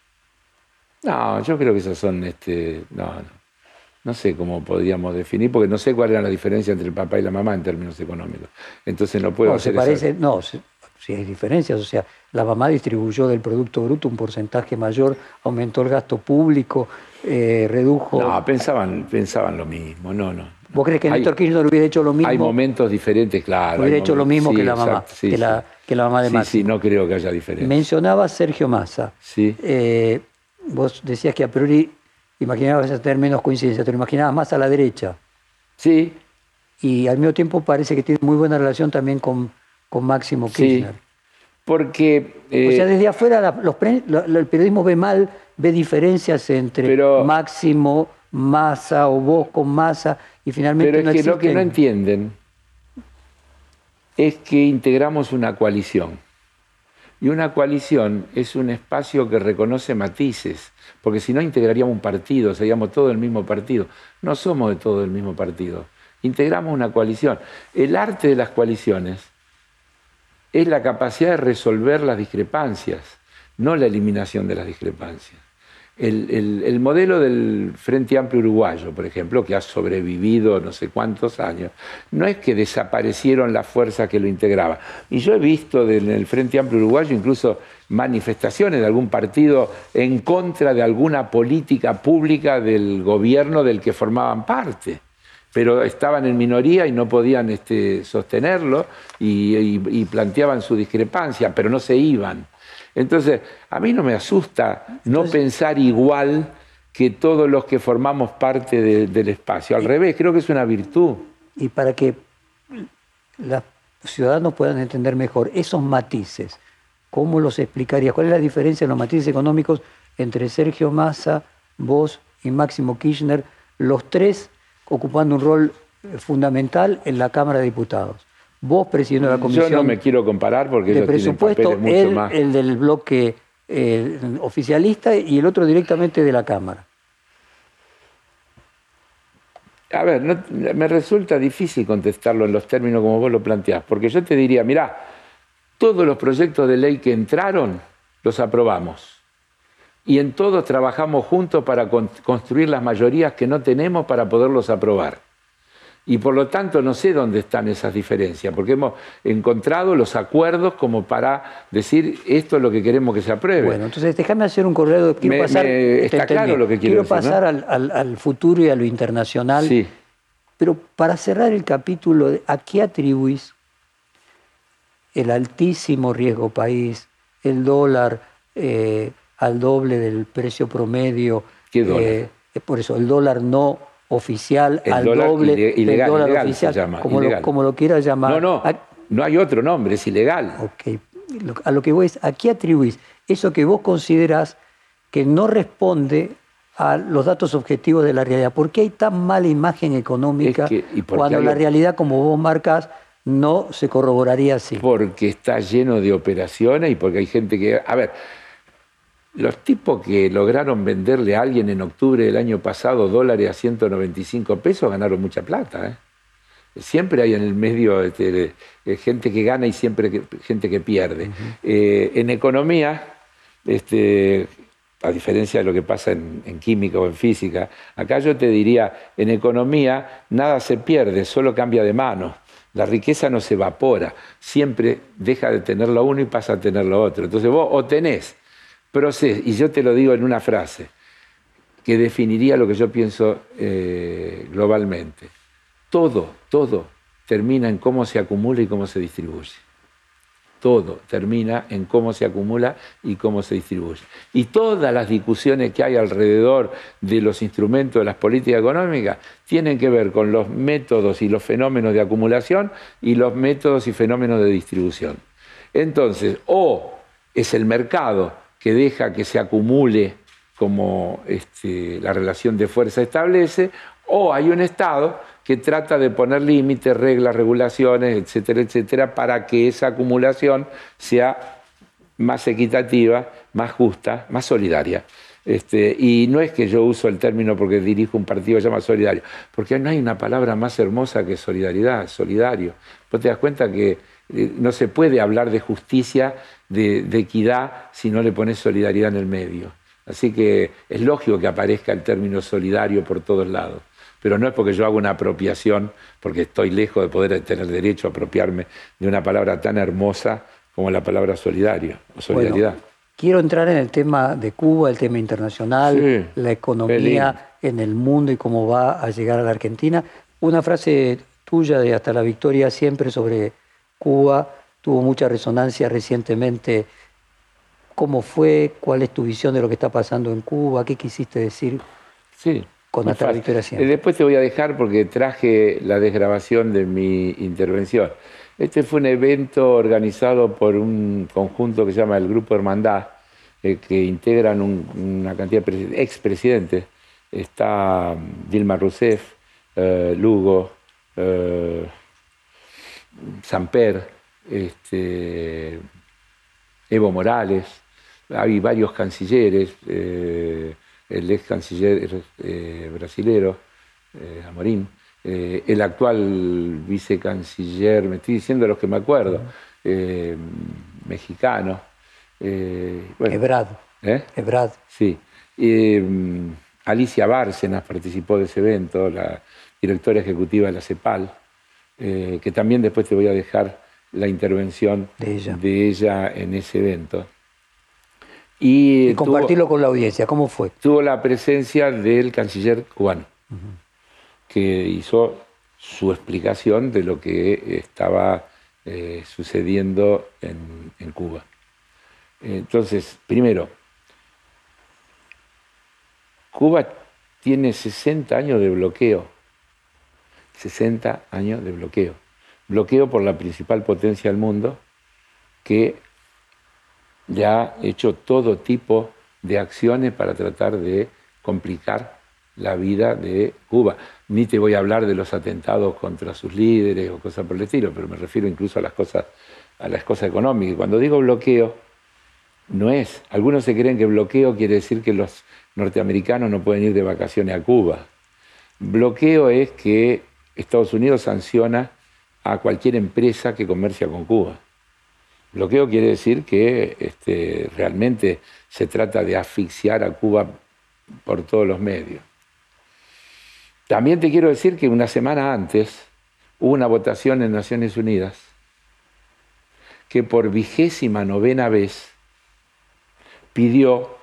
No, yo creo que esas son, este, no, no, sé cómo podríamos definir, porque no sé cuál era la diferencia entre el papá y la mamá en términos económicos. Entonces no puedo no, se parece, No, si hay diferencias, o sea, la mamá distribuyó del Producto Bruto un porcentaje mayor, aumentó el gasto público, eh, redujo... No, pensaban, pensaban lo mismo, no, no. ¿Vos crees que Néstor Kirchner hubiera hecho lo mismo? Hay momentos diferentes, claro. Hubiera hecho lo mismo que, la mamá, que, la, que, la, mamá de Massa. Sí, sí, no creo que haya diferencia. Mencionaba Sergio Massa. Sí. Eh, vos decías que a priori imaginabas tener menos coincidencia, te lo imaginabas más a la derecha. Sí. Y al mismo tiempo parece que tiene muy buena relación también con, con Máximo Kirchner. Sí. Porque. o sea, eh, desde afuera el periodismo ve mal, ve diferencias entre Máximo, Massa o vos con Massa y finalmente. Pero es que lo que no entienden es que integramos una coalición. Y una coalición es un espacio que reconoce matices, porque si no integraríamos un partido, seríamos todo el mismo partido. No somos de todo el mismo partido. Integramos una coalición. El arte de las coaliciones es la capacidad de resolver las discrepancias, no la eliminación de las discrepancias. El, modelo del Frente Amplio Uruguayo, por ejemplo, que ha sobrevivido no sé cuántos años, no es que desaparecieron las fuerzas que lo integraban. Y yo he visto en el Frente Amplio Uruguayo incluso manifestaciones de algún partido en contra de alguna política pública del gobierno del que formaban parte pero estaban en minoría y no podían este, sostenerlo y, planteaban su discrepancia, pero no se iban. Entonces, a mí no me asusta no pensar igual que todos los que formamos parte del espacio. Al revés, creo que es una virtud. Y para que los ciudadanos puedan entender mejor esos matices, ¿cómo los explicarías? ¿Cuál es la diferencia en los matices económicos entre Sergio Massa, vos y Máximo Kirchner, los tres ocupando un rol fundamental en la Cámara de Diputados. Vos presidiendo la comisión. Yo no me quiero comparar porque de presupuesto, mucho él, más. el del bloque eh, oficialista y el otro directamente de la Cámara. A ver, me resulta difícil contestarlo en los términos como vos lo planteás, porque yo te diría, mirá, todos los proyectos de ley que entraron los aprobamos y en todos trabajamos juntos para construir las mayorías que no tenemos para poderlos aprobar. Y por lo tanto no sé dónde están esas diferencias, porque hemos encontrado los acuerdos como para decir esto es lo que queremos que se apruebe. Bueno, entonces déjame hacer un correo. Quiero pasar, está claro lo que quiero, quiero pasar al, futuro y a lo internacional. Sí. Pero para cerrar el capítulo, ¿a qué atribuís el altísimo riesgo país, el dólar? Eh, al doble del precio promedio. ¿Qué dólar? Eh, por eso, el dólar no oficial al doble del dólar oficial, como, Lo, como lo quieras llamar. No, no, no hay otro nombre, es ilegal. Ok, a lo que voy es, ¿a qué atribuís eso que vos considerás que no responde a los datos objetivos de la realidad? ¿Por qué hay tan mala imagen económica cuando la realidad, como vos marcas, no se corroboraría así? Porque está lleno de operaciones y porque hay gente que... A ver, los tipos que lograron venderle a alguien en octubre del año pasado dólares a 195 pesos ganaron mucha plata. ¿eh? Siempre hay en el medio este, gente que gana y siempre gente que pierde. Eh, en economía, este, a diferencia de lo que pasa en, en, química o en física, acá yo te diría, en economía nada se pierde, solo cambia de mano. La riqueza no se evapora, siempre deja de tener lo uno y pasa a tener lo otro. Entonces vos o tenés proceso, y yo te lo digo en una frase, que definiría lo que yo pienso eh, globalmente. Todo, todo termina en cómo se acumula y cómo se distribuye. Todo termina en cómo se acumula y cómo se distribuye. Y todas las discusiones que hay alrededor de los instrumentos de las políticas económicas tienen que ver con los métodos y los fenómenos de acumulación y los métodos y fenómenos de distribución. Entonces, o es el mercado que deja que se acumule como este, la relación de fuerza establece, o hay un Estado que trata de poner límites, reglas, regulaciones, etcétera, etcétera, para que esa acumulación sea más equitativa, más justa, más solidaria. Este, y no es que yo uso el término porque dirijo un partido que se llama solidario, porque no hay una palabra más hermosa que solidaridad, solidario. Vos te das cuenta que eh, no se puede hablar de justicia, de, de equidad, si no le pones solidaridad en el medio. Así que es lógico que aparezca el término solidario por todos lados pero no es porque yo haga una apropiación, porque estoy lejos de poder tener derecho a apropiarme de una palabra tan hermosa como la palabra solidario o solidaridad. quiero entrar en el tema de Cuba, el tema internacional, la economía en el mundo y cómo va a llegar a la Argentina. Una frase tuya de Hasta la Victoria siempre sobre Cuba tuvo mucha resonancia recientemente. ¿Cómo fue? ¿Cuál es tu visión de lo que está pasando en Cuba? ¿Qué quisiste decir? Sí, con Natalia Victoria eh, Después te voy a dejar porque traje la desgrabación de mi intervención. Este fue un evento organizado por un conjunto que se llama el Grupo Hermandad, eh, que integran una cantidad de expresidentes. Está mm, Dilma Rousseff, eh, Lugo, Samper, este, Evo Morales, hay varios cancilleres el ex canciller eh, brasilero, eh, Amorín, eh, el actual vicecanciller, me estoy diciendo los que me acuerdo, mexicano. Bueno, Ebrard. Ebrard. Sí. Alicia Bárcenas participó de ese evento, la directora ejecutiva de la CEPAL, que también después te voy a dejar la intervención de ella en ese evento. Y, compartirlo con la audiencia, ¿cómo fue? Tuvo la presencia del canciller cubano, que hizo su explicación de lo que estaba eh, sucediendo en, Cuba. Entonces, primero, Cuba tiene 60 años de bloqueo. 60 años de bloqueo. Bloqueo por la principal potencia del mundo que ya ha hecho todo tipo de acciones para tratar de complicar la vida de Cuba. Ni te voy a hablar de los atentados contra sus líderes o cosas por el estilo, pero me refiero incluso a las cosas, a las cosas económicas. Cuando digo bloqueo, no es. Algunos se creen que bloqueo quiere decir que los norteamericanos no pueden ir de vacaciones a Cuba. Bloqueo es que Estados Unidos sanciona a cualquier empresa que comercia con Cuba. Bloqueo quiere decir que este, realmente se trata de asfixiar a Cuba por todos los medios. También te quiero decir que una semana antes hubo una votación en Naciones Unidas que por vigésima novena vez pidió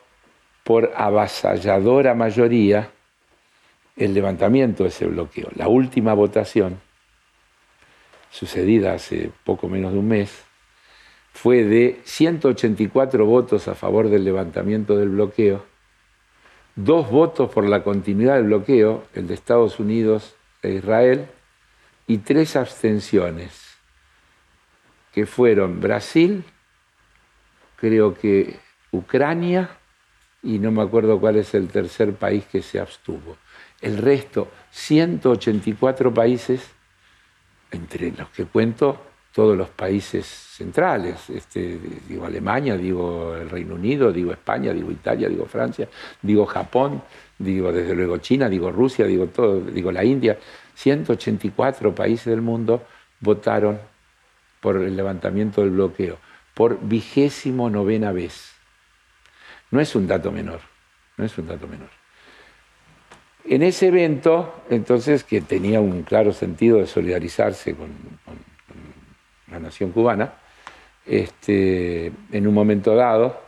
por avasalladora mayoría el levantamiento de ese bloqueo. La última votación, sucedida hace poco menos de un mes, fue de 184 votos a favor del levantamiento del bloqueo, dos votos por la continuidad del bloqueo, el de Estados Unidos e Israel, y tres abstenciones, que fueron Brasil, creo que Ucrania, y no me acuerdo cuál es el tercer país que se abstuvo. El resto, 184 países, entre los que cuento todos los países centrales, este, digo Alemania, digo el Reino Unido, digo España, digo Italia, digo Francia, digo Japón, digo desde luego China, digo Rusia, digo todo, digo la India, 184 países del mundo votaron por el levantamiento del bloqueo, por vigésimo novena vez. No es un dato menor, no es un dato menor. En ese evento, entonces, que tenía un claro sentido de solidarizarse con la nación cubana, este, en un momento dado,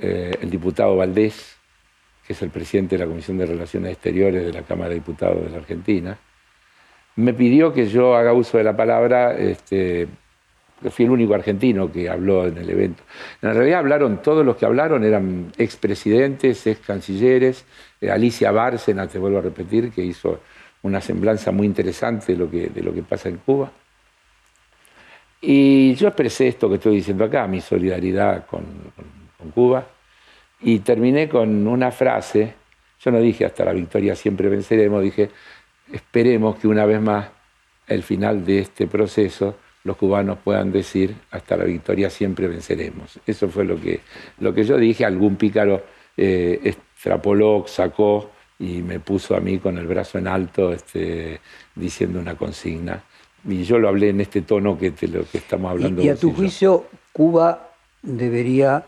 eh, el diputado Valdés, que es el presidente de la Comisión de Relaciones Exteriores de la Cámara de Diputados de la Argentina, me pidió que yo haga uso de la palabra, este, fui el único argentino que habló en el evento. En realidad hablaron, todos los que hablaron eran expresidentes, ex cancilleres, Alicia Bárcena, te vuelvo a repetir, que hizo una semblanza muy interesante de lo que, pasa en Cuba. Y yo expresé esto que estoy diciendo acá, mi solidaridad con, Cuba. Y terminé con una frase, yo no dije hasta la victoria siempre venceremos, dije, esperemos que una vez más, el final de este proceso, los cubanos puedan decir, hasta la victoria siempre venceremos. Eso fue lo que, lo que yo dije, algún pícaro eh, extrapoló, sacó y me puso a mí con el brazo en alto este, diciendo una consigna. Y yo lo hablé en este tono que de lo que estamos hablando. ¿Y, y a tu juicio Cuba debería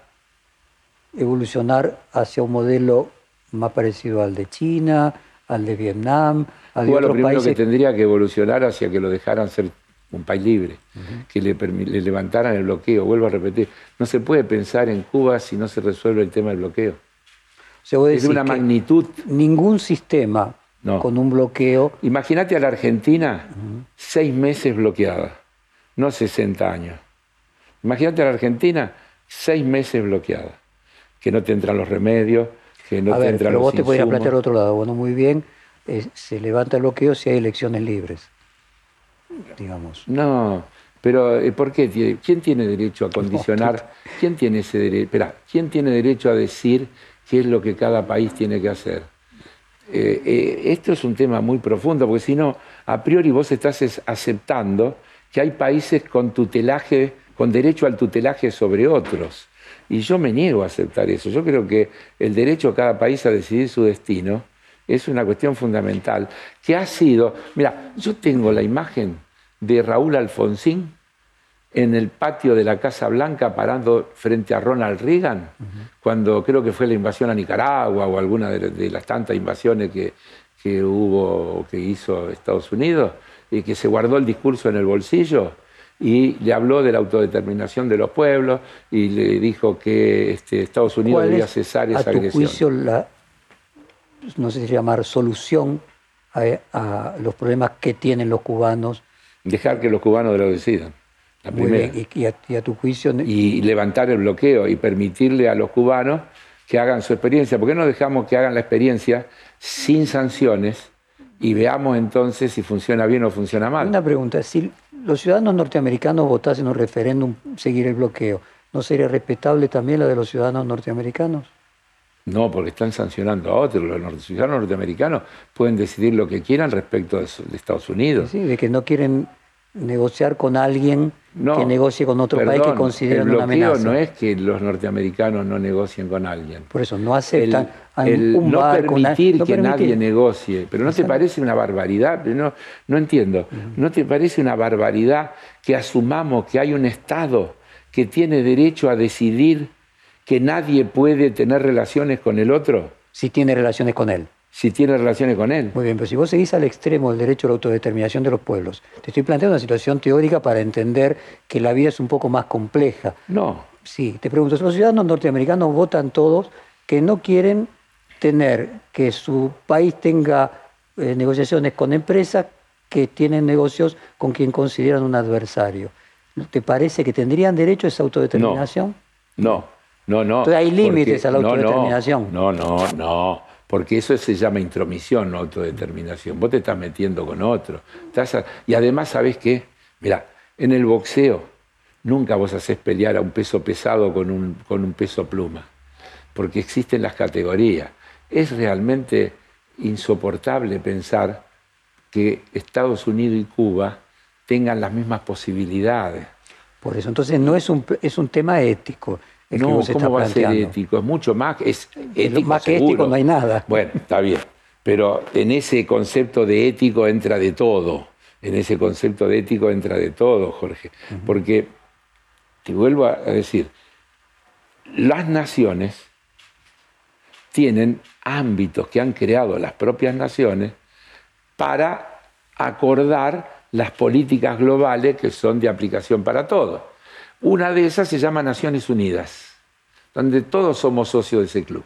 evolucionar hacia un modelo más parecido al de China, al de Vietnam, al Cuba de lo primero países? que tendría que evolucionar hacia que lo dejaran ser un país libre, que le, le, levantaran el bloqueo. Vuelvo a repetir, no se puede pensar en Cuba si no se resuelve el tema del bloqueo. Sea, es de una magnitud. Ningún sistema no. con un bloqueo. Imagínate a la Argentina uh -huh. seis meses bloqueada, no 60 años. Imagínate a la Argentina seis meses bloqueada, que no te entran los remedios, que no a te ver, entran pero los vos te podrías insumos. plantear otro lado. Bueno, muy bien, eh, se levanta el bloqueo si hay elecciones libres, digamos. No, pero eh, ¿por qué? ¿Quién tiene derecho a condicionar? ¿Quién tiene ese derecho? ¿quién tiene derecho a decir qué es lo que cada país tiene que hacer? Eh, eh, esto es un tema muy profundo, porque si no, a priori vos estás es- aceptando que hay países con tutelaje, con derecho al tutelaje sobre otros. Y yo me niego a aceptar eso. Yo creo que el derecho de cada país a decidir su destino es una cuestión fundamental, que ha sido, mira, yo tengo la imagen de Raúl Alfonsín en el patio de la Casa Blanca parando frente a Ronald Reagan, cuando creo que fue la invasión a Nicaragua o alguna de, de las tantas invasiones que, que hubo o que hizo Estados Unidos, y que se guardó el discurso en el bolsillo y le habló de la autodeterminación de los pueblos y le dijo que este, Estados Unidos ¿Cuál debía es, cesar a esa tu agresión. juicio, la, no sé si llamar solución a, a los problemas que tienen los cubanos? Dejar que los cubanos lo decidan. La Muy primera. bien, y, y a, y a tu juicio, y levantar el bloqueo y permitirle a los cubanos que hagan su experiencia. ¿Por qué no dejamos que hagan la experiencia sin sanciones y veamos entonces si funciona bien o funciona mal? Una pregunta, si los ciudadanos norteamericanos votasen un referéndum seguir el bloqueo, ¿no sería respetable también la de los ciudadanos norteamericanos? No, porque están sancionando a otros. Los ciudadanos norteamericanos pueden decidir lo que quieran respecto de Estados Unidos. Sí, de que no quieren negociar con alguien No, que negocie con otro país que consideran el una amenaza. no es que los norteamericanos no negocien con alguien. Por eso no aceptan a el, el un no barco, permitir no que permitir. nadie negocie. Pero ¿no te parece una barbaridad? No, no entiendo. ¿No te parece una barbaridad que asumamos que hay un Estado que tiene derecho a decidir que nadie puede tener relaciones con el otro Si tiene relaciones con él. Si tiene relaciones con él? Muy bien, pero si vos seguís al extremo del derecho a la autodeterminación de los pueblos, te estoy planteando una situación teórica para entender que la vida es un poco más compleja. No. Sí, te pregunto, los ciudadanos norteamericanos votan todos que no quieren tener que su país tenga eh, negociaciones con empresas que tienen negocios con quien consideran un adversario. ¿Te parece que tendrían derecho a esa autodeterminación? No, no, no. Entonces hay límites porque- a la no, no, autodeterminación. No, no, no, porque eso se llama intromisión, no autodeterminación. Vos te estás metiendo con otro. Y además, ¿sabés qué? Mirá, en el boxeo nunca vos haces pelear a un peso pesado con un, con un peso pluma, porque existen las categorías. Es realmente insoportable pensar que Estados Unidos y Cuba tengan las mismas posibilidades. Por eso, entonces no es un, es un tema ético el No, ¿cómo va a ser ético? Es mucho más. Es ético, más que ético no hay nada. Bueno, está bien. Pero en ese concepto de ético entra de todo. En ese concepto de ético entra de todo, Jorge. Porque, te vuelvo a decir, las naciones tienen ámbitos que han creado las propias naciones para acordar las políticas globales que son de aplicación para todos. Una de esas se llama Naciones Unidas, donde todos somos socios de ese club.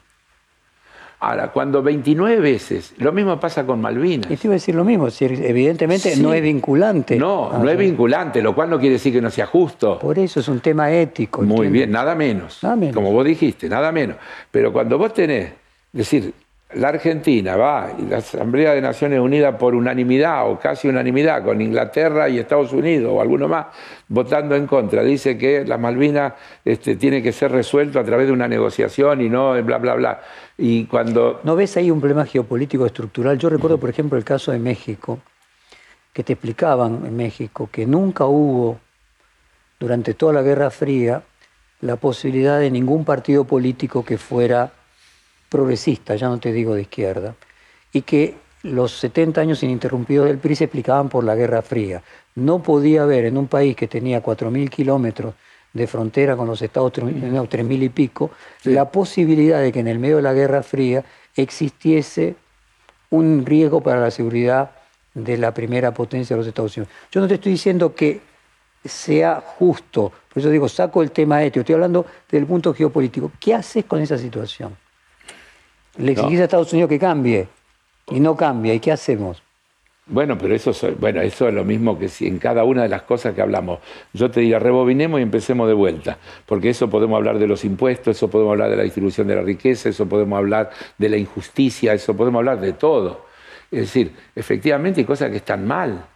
Ahora, cuando 29 veces, lo mismo pasa con Malvinas. Y te iba a decir lo mismo, si evidentemente Sí. no es vinculante. No, Ah, no es vinculante, lo cual no quiere decir que no sea justo. Por eso es un tema ético. Muy ¿entiendes? bien, nada menos. Nada menos. Como vos dijiste, nada menos. Pero cuando vos tenés, es decir, la Argentina va y la Asamblea de Naciones Unidas por unanimidad o casi unanimidad con Inglaterra y Estados Unidos o alguno más votando en contra, dice que las Malvinas este, tiene que ser resuelto a través de una negociación y no bla bla bla. Y cuando ¿No ves ahí un problema geopolítico estructural? Yo recuerdo, por ejemplo, el caso de México, que te explicaban en México que nunca hubo durante toda la Guerra Fría la posibilidad de ningún partido político que fuera progresista, ya no te digo de izquierda, y que los 70 años ininterrumpidos del PRI se explicaban por la Guerra Fría. No podía haber en un país que tenía 4.000 kilómetros de frontera con los Estados Unidos, 3.000 y pico, la posibilidad de que en el medio de la Guerra Fría existiese un riesgo para la seguridad de la primera potencia de los Estados Unidos. Yo no te estoy diciendo que sea justo, por eso digo, saco el tema ético, estoy hablando del punto geopolítico. ¿Qué haces con esa situación? Le exigís a Estados Unidos que cambie y no cambia. ¿Y qué hacemos? Bueno, pero eso, bueno, eso es lo mismo que si en cada una de las cosas que hablamos. Yo te diría, rebobinemos y empecemos de vuelta, porque eso podemos hablar de los impuestos, eso podemos hablar de la distribución de la riqueza, eso podemos hablar de la injusticia, eso podemos hablar de todo. Es decir, efectivamente hay cosas que están mal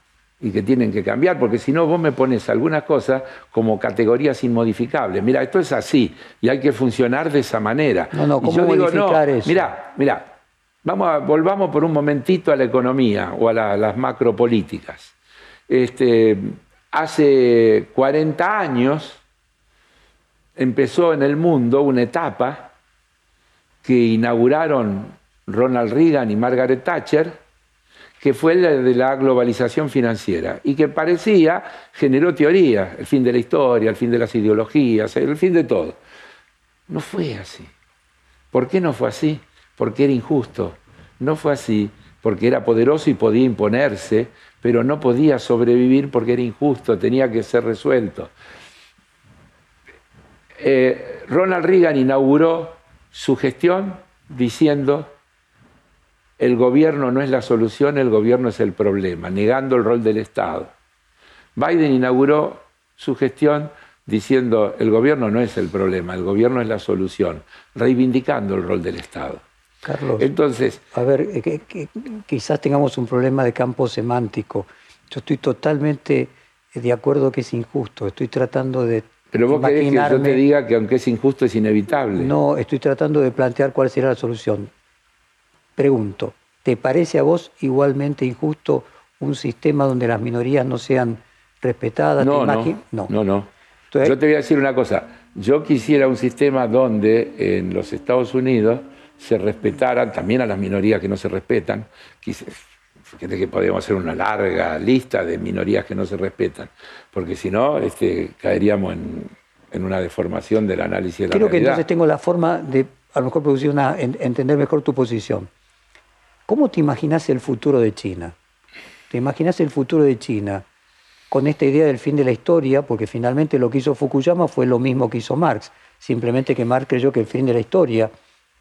y que tienen que cambiar, porque si no vos me pones algunas cosas como categorías inmodificables. Mira, esto es así y hay que funcionar de esa manera. No, no, ¿cómo modificar eso? Mira, mira, vamos a, volvamos por un momentito a la economía o a las macropolíticas. Este, hace 40 años empezó en el mundo una etapa que inauguraron Ronald Reagan y Margaret Thatcher, que fue la de la globalización financiera y que parecía, generó teoría, el fin de la historia, el fin de las ideologías, el fin de todo. No fue así. ¿Por qué no fue así? Porque era injusto. No fue así porque era poderoso y podía imponerse, pero no podía sobrevivir porque era injusto, tenía que ser resuelto. Eh, Ronald Reagan inauguró su gestión diciendo el gobierno no es la solución, el gobierno es el problema, negando el rol del Estado. Biden inauguró su gestión diciendo el gobierno no es el problema, el gobierno es la solución, reivindicando el rol del Estado. Carlos, entonces, a ver, eh, quizás tengamos un problema de campo semántico. Yo estoy totalmente de acuerdo que es injusto. Estoy tratando de pero vos querés que yo te diga que aunque es injusto es inevitable. No, estoy tratando de plantear cuál será la solución. Pregunto, ¿te parece a vos igualmente injusto un sistema donde las minorías no sean respetadas? No, no, no, no, no. Yo te voy a decir una cosa. Yo quisiera un sistema donde en los Estados Unidos se respetaran también a las minorías que no se respetan. Fíjate que podríamos hacer una larga lista de minorías que no se respetan, porque si no este, caeríamos en, una deformación del análisis de la Creo que entonces tengo la forma de a lo mejor producir una, entender mejor tu posición. ¿Cómo te imaginas el futuro de China? ¿Te imaginas el futuro de China con esta idea del fin de la historia? Porque finalmente lo que hizo Fukuyama fue lo mismo que hizo Marx, simplemente que Marx creyó que el fin de la historia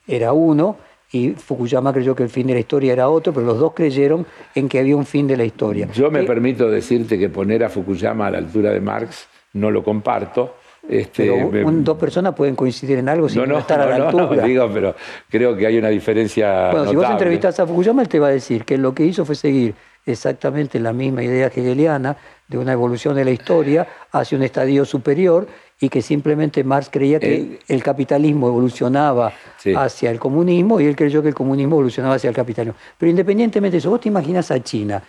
era uno y Fukuyama creyó que el fin de la historia era otro, pero los dos creyeron en que había un fin de la historia. Yo me permito decirte que poner a Fukuyama a la altura de Marx no lo comparto, este, dos personas pueden coincidir en algo sin no, estar a la altura. No, digo, pero creo que hay una diferencia. Bueno, si vos entrevistas a Fukuyama, él te va a decir que lo que hizo fue seguir exactamente la misma idea hegeliana de una evolución de la historia hacia un estadio superior y que simplemente Marx creía que el, capitalismo evolucionaba hacia el comunismo y él creyó que el comunismo evolucionaba hacia el capitalismo. Pero independientemente de eso, vos te imaginas a China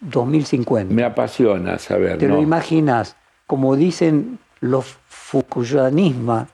2050. Me apasiona saber. Te lo imaginas, como dicen los fukuyanistas,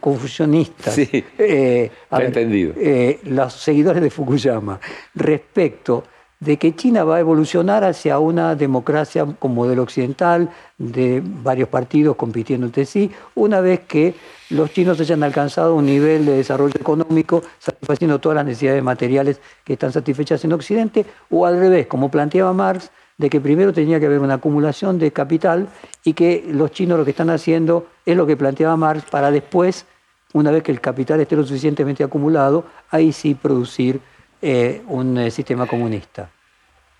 confusionistas, eh, entendido. Eh, los seguidores de Fukuyama, respecto de que China va a evolucionar hacia una democracia con modelo occidental, de varios partidos compitiendo entre sí, una vez que los chinos hayan alcanzado un nivel de desarrollo económico satisfaciendo todas las necesidades materiales que están satisfechas en Occidente, o al revés, como planteaba Marx, de que primero tenía que haber una acumulación de capital y que los chinos lo que están haciendo es lo que planteaba Marx para después, una vez que el capital esté lo suficientemente acumulado, ahí sí producir eh, un eh, sistema comunista.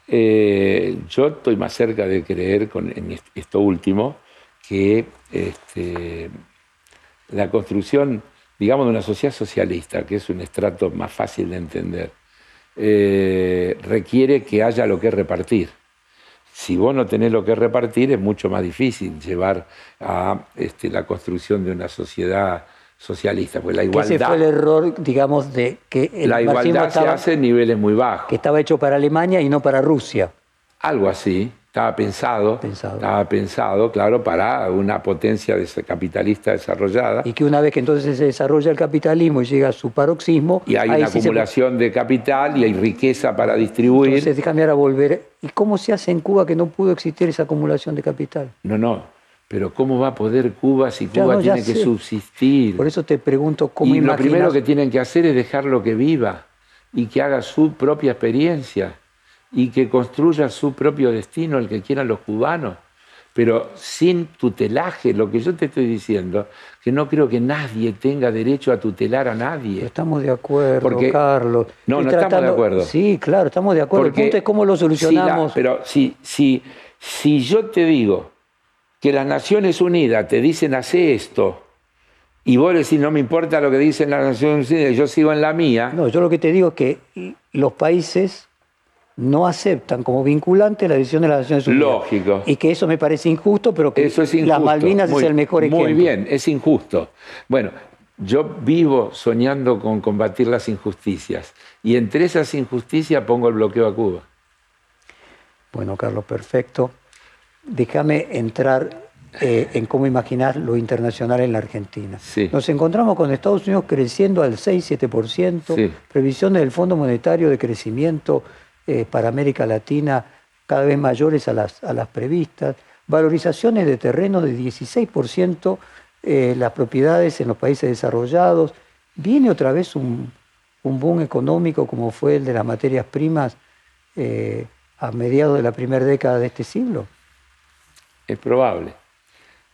Eh, yo estoy más cerca de creer con, en esto último que este, la construcción, digamos, de una sociedad socialista, que es un estrato más fácil de entender, requiere que haya lo que repartir. Si vos no tenés lo que repartir, es mucho más difícil llevar a este, la construcción de una sociedad socialista. Pues la igualdad, Ese fue el error, digamos, de que el la igualdad se hace en niveles muy bajos. Que estaba hecho para Alemania y no para Rusia. Algo así. Estaba pensado, estaba pensado, claro, para una potencia capitalista desarrollada. Y que una vez que entonces se desarrolla el capitalismo y llega a su paroxismo... Y hay una acumulación de capital y hay riqueza para distribuir. Entonces, déjame ahora volver. ¿Y cómo se hace en Cuba que no pudo existir esa acumulación de capital? No, no. Pero ¿cómo va a poder Cuba si Cuba tiene que subsistir? Por eso te pregunto cómo Y lo primero que tienen que hacer es dejarlo que viva y que haga su propia experiencia y que construya su propio destino, el que quieran los cubanos, pero sin tutelaje. Lo que yo te estoy diciendo, que no creo que nadie tenga derecho a tutelar a nadie. Estamos de acuerdo, Carlos. No, no estamos de acuerdo. Sí, claro, estamos de acuerdo. el punto es cómo lo solucionamos. pero si, si, si yo te digo que las Naciones Unidas te dicen hace esto, y vos decís, no me importa lo que dicen las Naciones Unidas, yo sigo en la mía. No, yo lo que te digo es que los países no aceptan como vinculante la decisión de las Naciones Unidas. Lógico. Y que eso me parece injusto, pero que eso las Malvinas es el mejor ejemplo. Muy bien, es injusto. Bueno, yo vivo soñando con combatir las injusticias y entre esas injusticias pongo el bloqueo a Cuba. Bueno, Carlos, perfecto. Déjame entrar eh, en cómo imaginar lo internacional en la Argentina. Nos encontramos con Estados Unidos creciendo al 6-7%, previsiones del Fondo Monetario de crecimiento eh, para América Latina cada vez mayores a las, a las previstas, valorizaciones de terrenos de 16%, eh, las propiedades en los países desarrollados. Viene otra vez un, boom económico como fue el de las materias primas eh, a mediados de la primera década de este siglo. Es probable,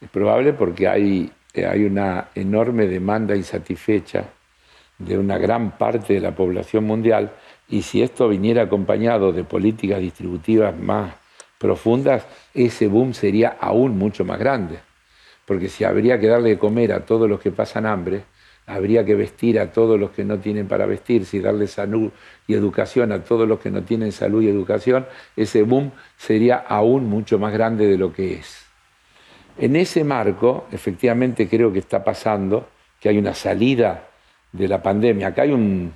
es probable porque hay, hay una enorme demanda insatisfecha de una gran parte de la población mundial y si esto viniera acompañado de políticas distributivas más profundas, ese boom sería aún mucho más grande. Porque si habría que darle de comer a todos los que pasan hambre, habría que vestir a todos los que no tienen para vestirse y darle salud y educación a todos los que no tienen salud y educación, ese boom sería aún mucho más grande de lo que es. En ese marco, efectivamente creo que está pasando que hay una salida de la pandemia. Acá hay un,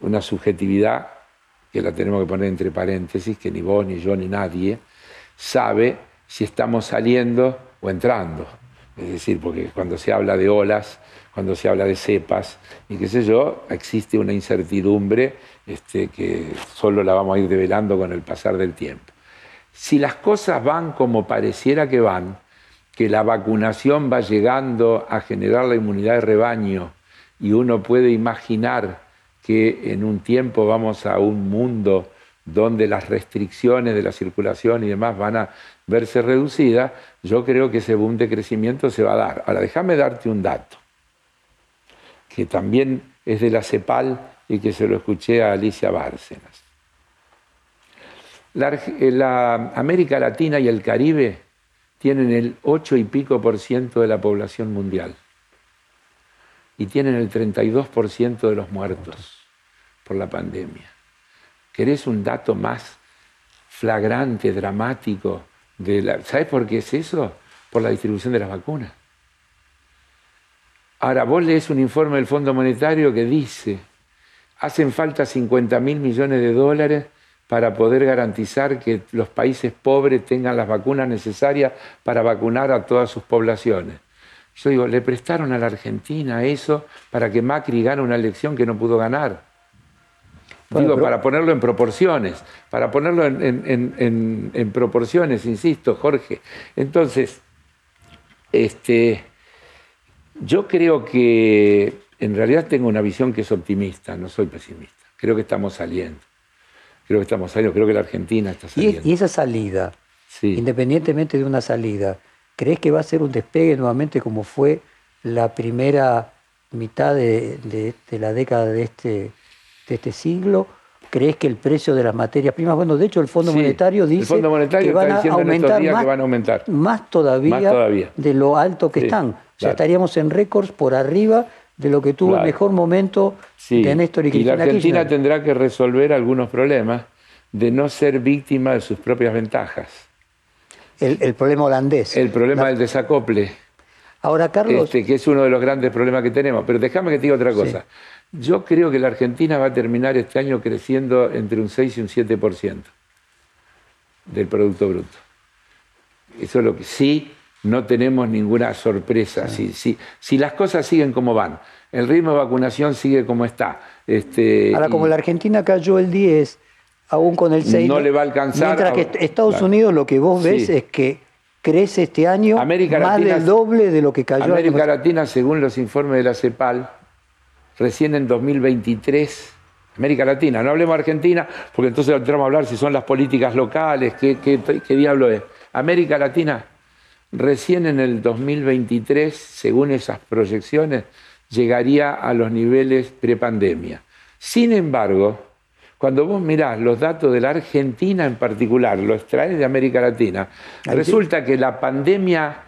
una subjetividad que la tenemos que poner entre paréntesis, que ni vos, ni yo, ni nadie sabe si estamos saliendo o entrando. Es decir, porque cuando se habla de olas, cuando se habla de cepas y qué sé yo, existe una incertidumbre este, que solo la vamos a ir develando con el pasar del tiempo. Si las cosas van como pareciera que van, que la vacunación va llegando a generar la inmunidad de rebaño y uno puede imaginar que en un tiempo vamos a un mundo donde las restricciones de la circulación y demás van a verse reducidas, yo creo que ese boom de crecimiento se va a dar. Ahora, déjame darte un dato, que también es de la CEPAL y que se lo escuché a Alicia Bárcenas. La, la América Latina y el Caribe tienen el 8 y pico por ciento de la población mundial y tienen el 32% de los muertos por la pandemia. ¿Querés un dato más flagrante, dramático? De la... ¿Sabes por qué es eso? Por la distribución de las vacunas. Ahora, vos lees un informe del Fondo Monetario que dice, hacen falta 50 mil millones de dólares para poder garantizar que los países pobres tengan las vacunas necesarias para vacunar a todas sus poblaciones. Yo digo, le prestaron a la Argentina eso para que Macri gane una elección que no pudo ganar. Digo, para ponerlo en proporciones, para ponerlo en, proporciones, insisto, Jorge. Entonces, este, yo creo que en realidad tengo una visión que es optimista, no soy pesimista. Creo que estamos saliendo. Creo que estamos saliendo, creo que la Argentina está saliendo. Y, esa salida, independientemente de una salida, ¿crees que va a ser un despegue nuevamente como fue la primera mitad de la década de este de este siglo? ¿Crees que el precio de las materias primas, bueno, de hecho el Fondo Monetario dice que, van a aumentar más, que van a aumentar más todavía, de lo alto que están. O sea, estaríamos en récords por arriba de lo que tuvo el mejor momento de Néstor y Cristina Y la Argentina tendrá que resolver algunos problemas de no ser víctima de sus propias ventajas. El, problema holandés. El problema del desacople. Ahora, Carlos. Este, que es uno de los grandes problemas que tenemos. Pero déjame que te diga otra cosa. Yo creo que la Argentina va a terminar este año creciendo entre un 6 y un 7% del Producto Bruto. Eso es lo que sí no tenemos ninguna sorpresa. Si, si, las cosas siguen como van, el ritmo de vacunación sigue como está. Este, Ahora, como la Argentina cayó el 10, aún con el 6, no le va a alcanzar. Mientras que Estados Unidos lo que vos ves es que crece este año más del doble de lo que cayó. América Latina, según los informes de la CEPAL, recién en 2023 América Latina, no hablemos de Argentina, porque entonces entramos a hablar si son las políticas locales, qué, qué diablo es. América Latina Recién en el 2023, según esas proyecciones, llegaría a los niveles prepandemia. Sin embargo, cuando vos mirás los datos de la Argentina en particular, los extraes de América Latina, resulta que la pandemia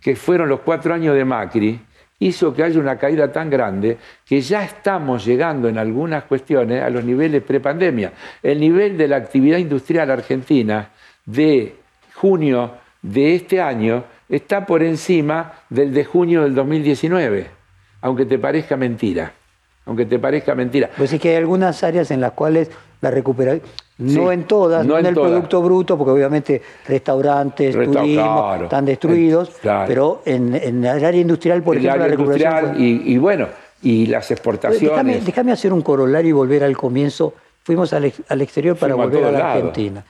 que fueron los cuatro años de Macri hizo que haya una caída tan grande que ya estamos llegando en algunas cuestiones a los niveles prepandemia. El nivel de la actividad industrial argentina de junio de este año está por encima del de junio del 2019, aunque te parezca mentira. Aunque te parezca mentira. Pues es que hay algunas áreas en las cuales la recuperación, no en todas, no, en, el Producto Bruto, porque obviamente restaurantes, turismo están destruidos, pero en, el área industrial, por ejemplo, la recuperación. y, bueno, y las exportaciones. Déjame, hacer un corolario y volver al comienzo. Fuimos al, exterior para volver a, la Argentina.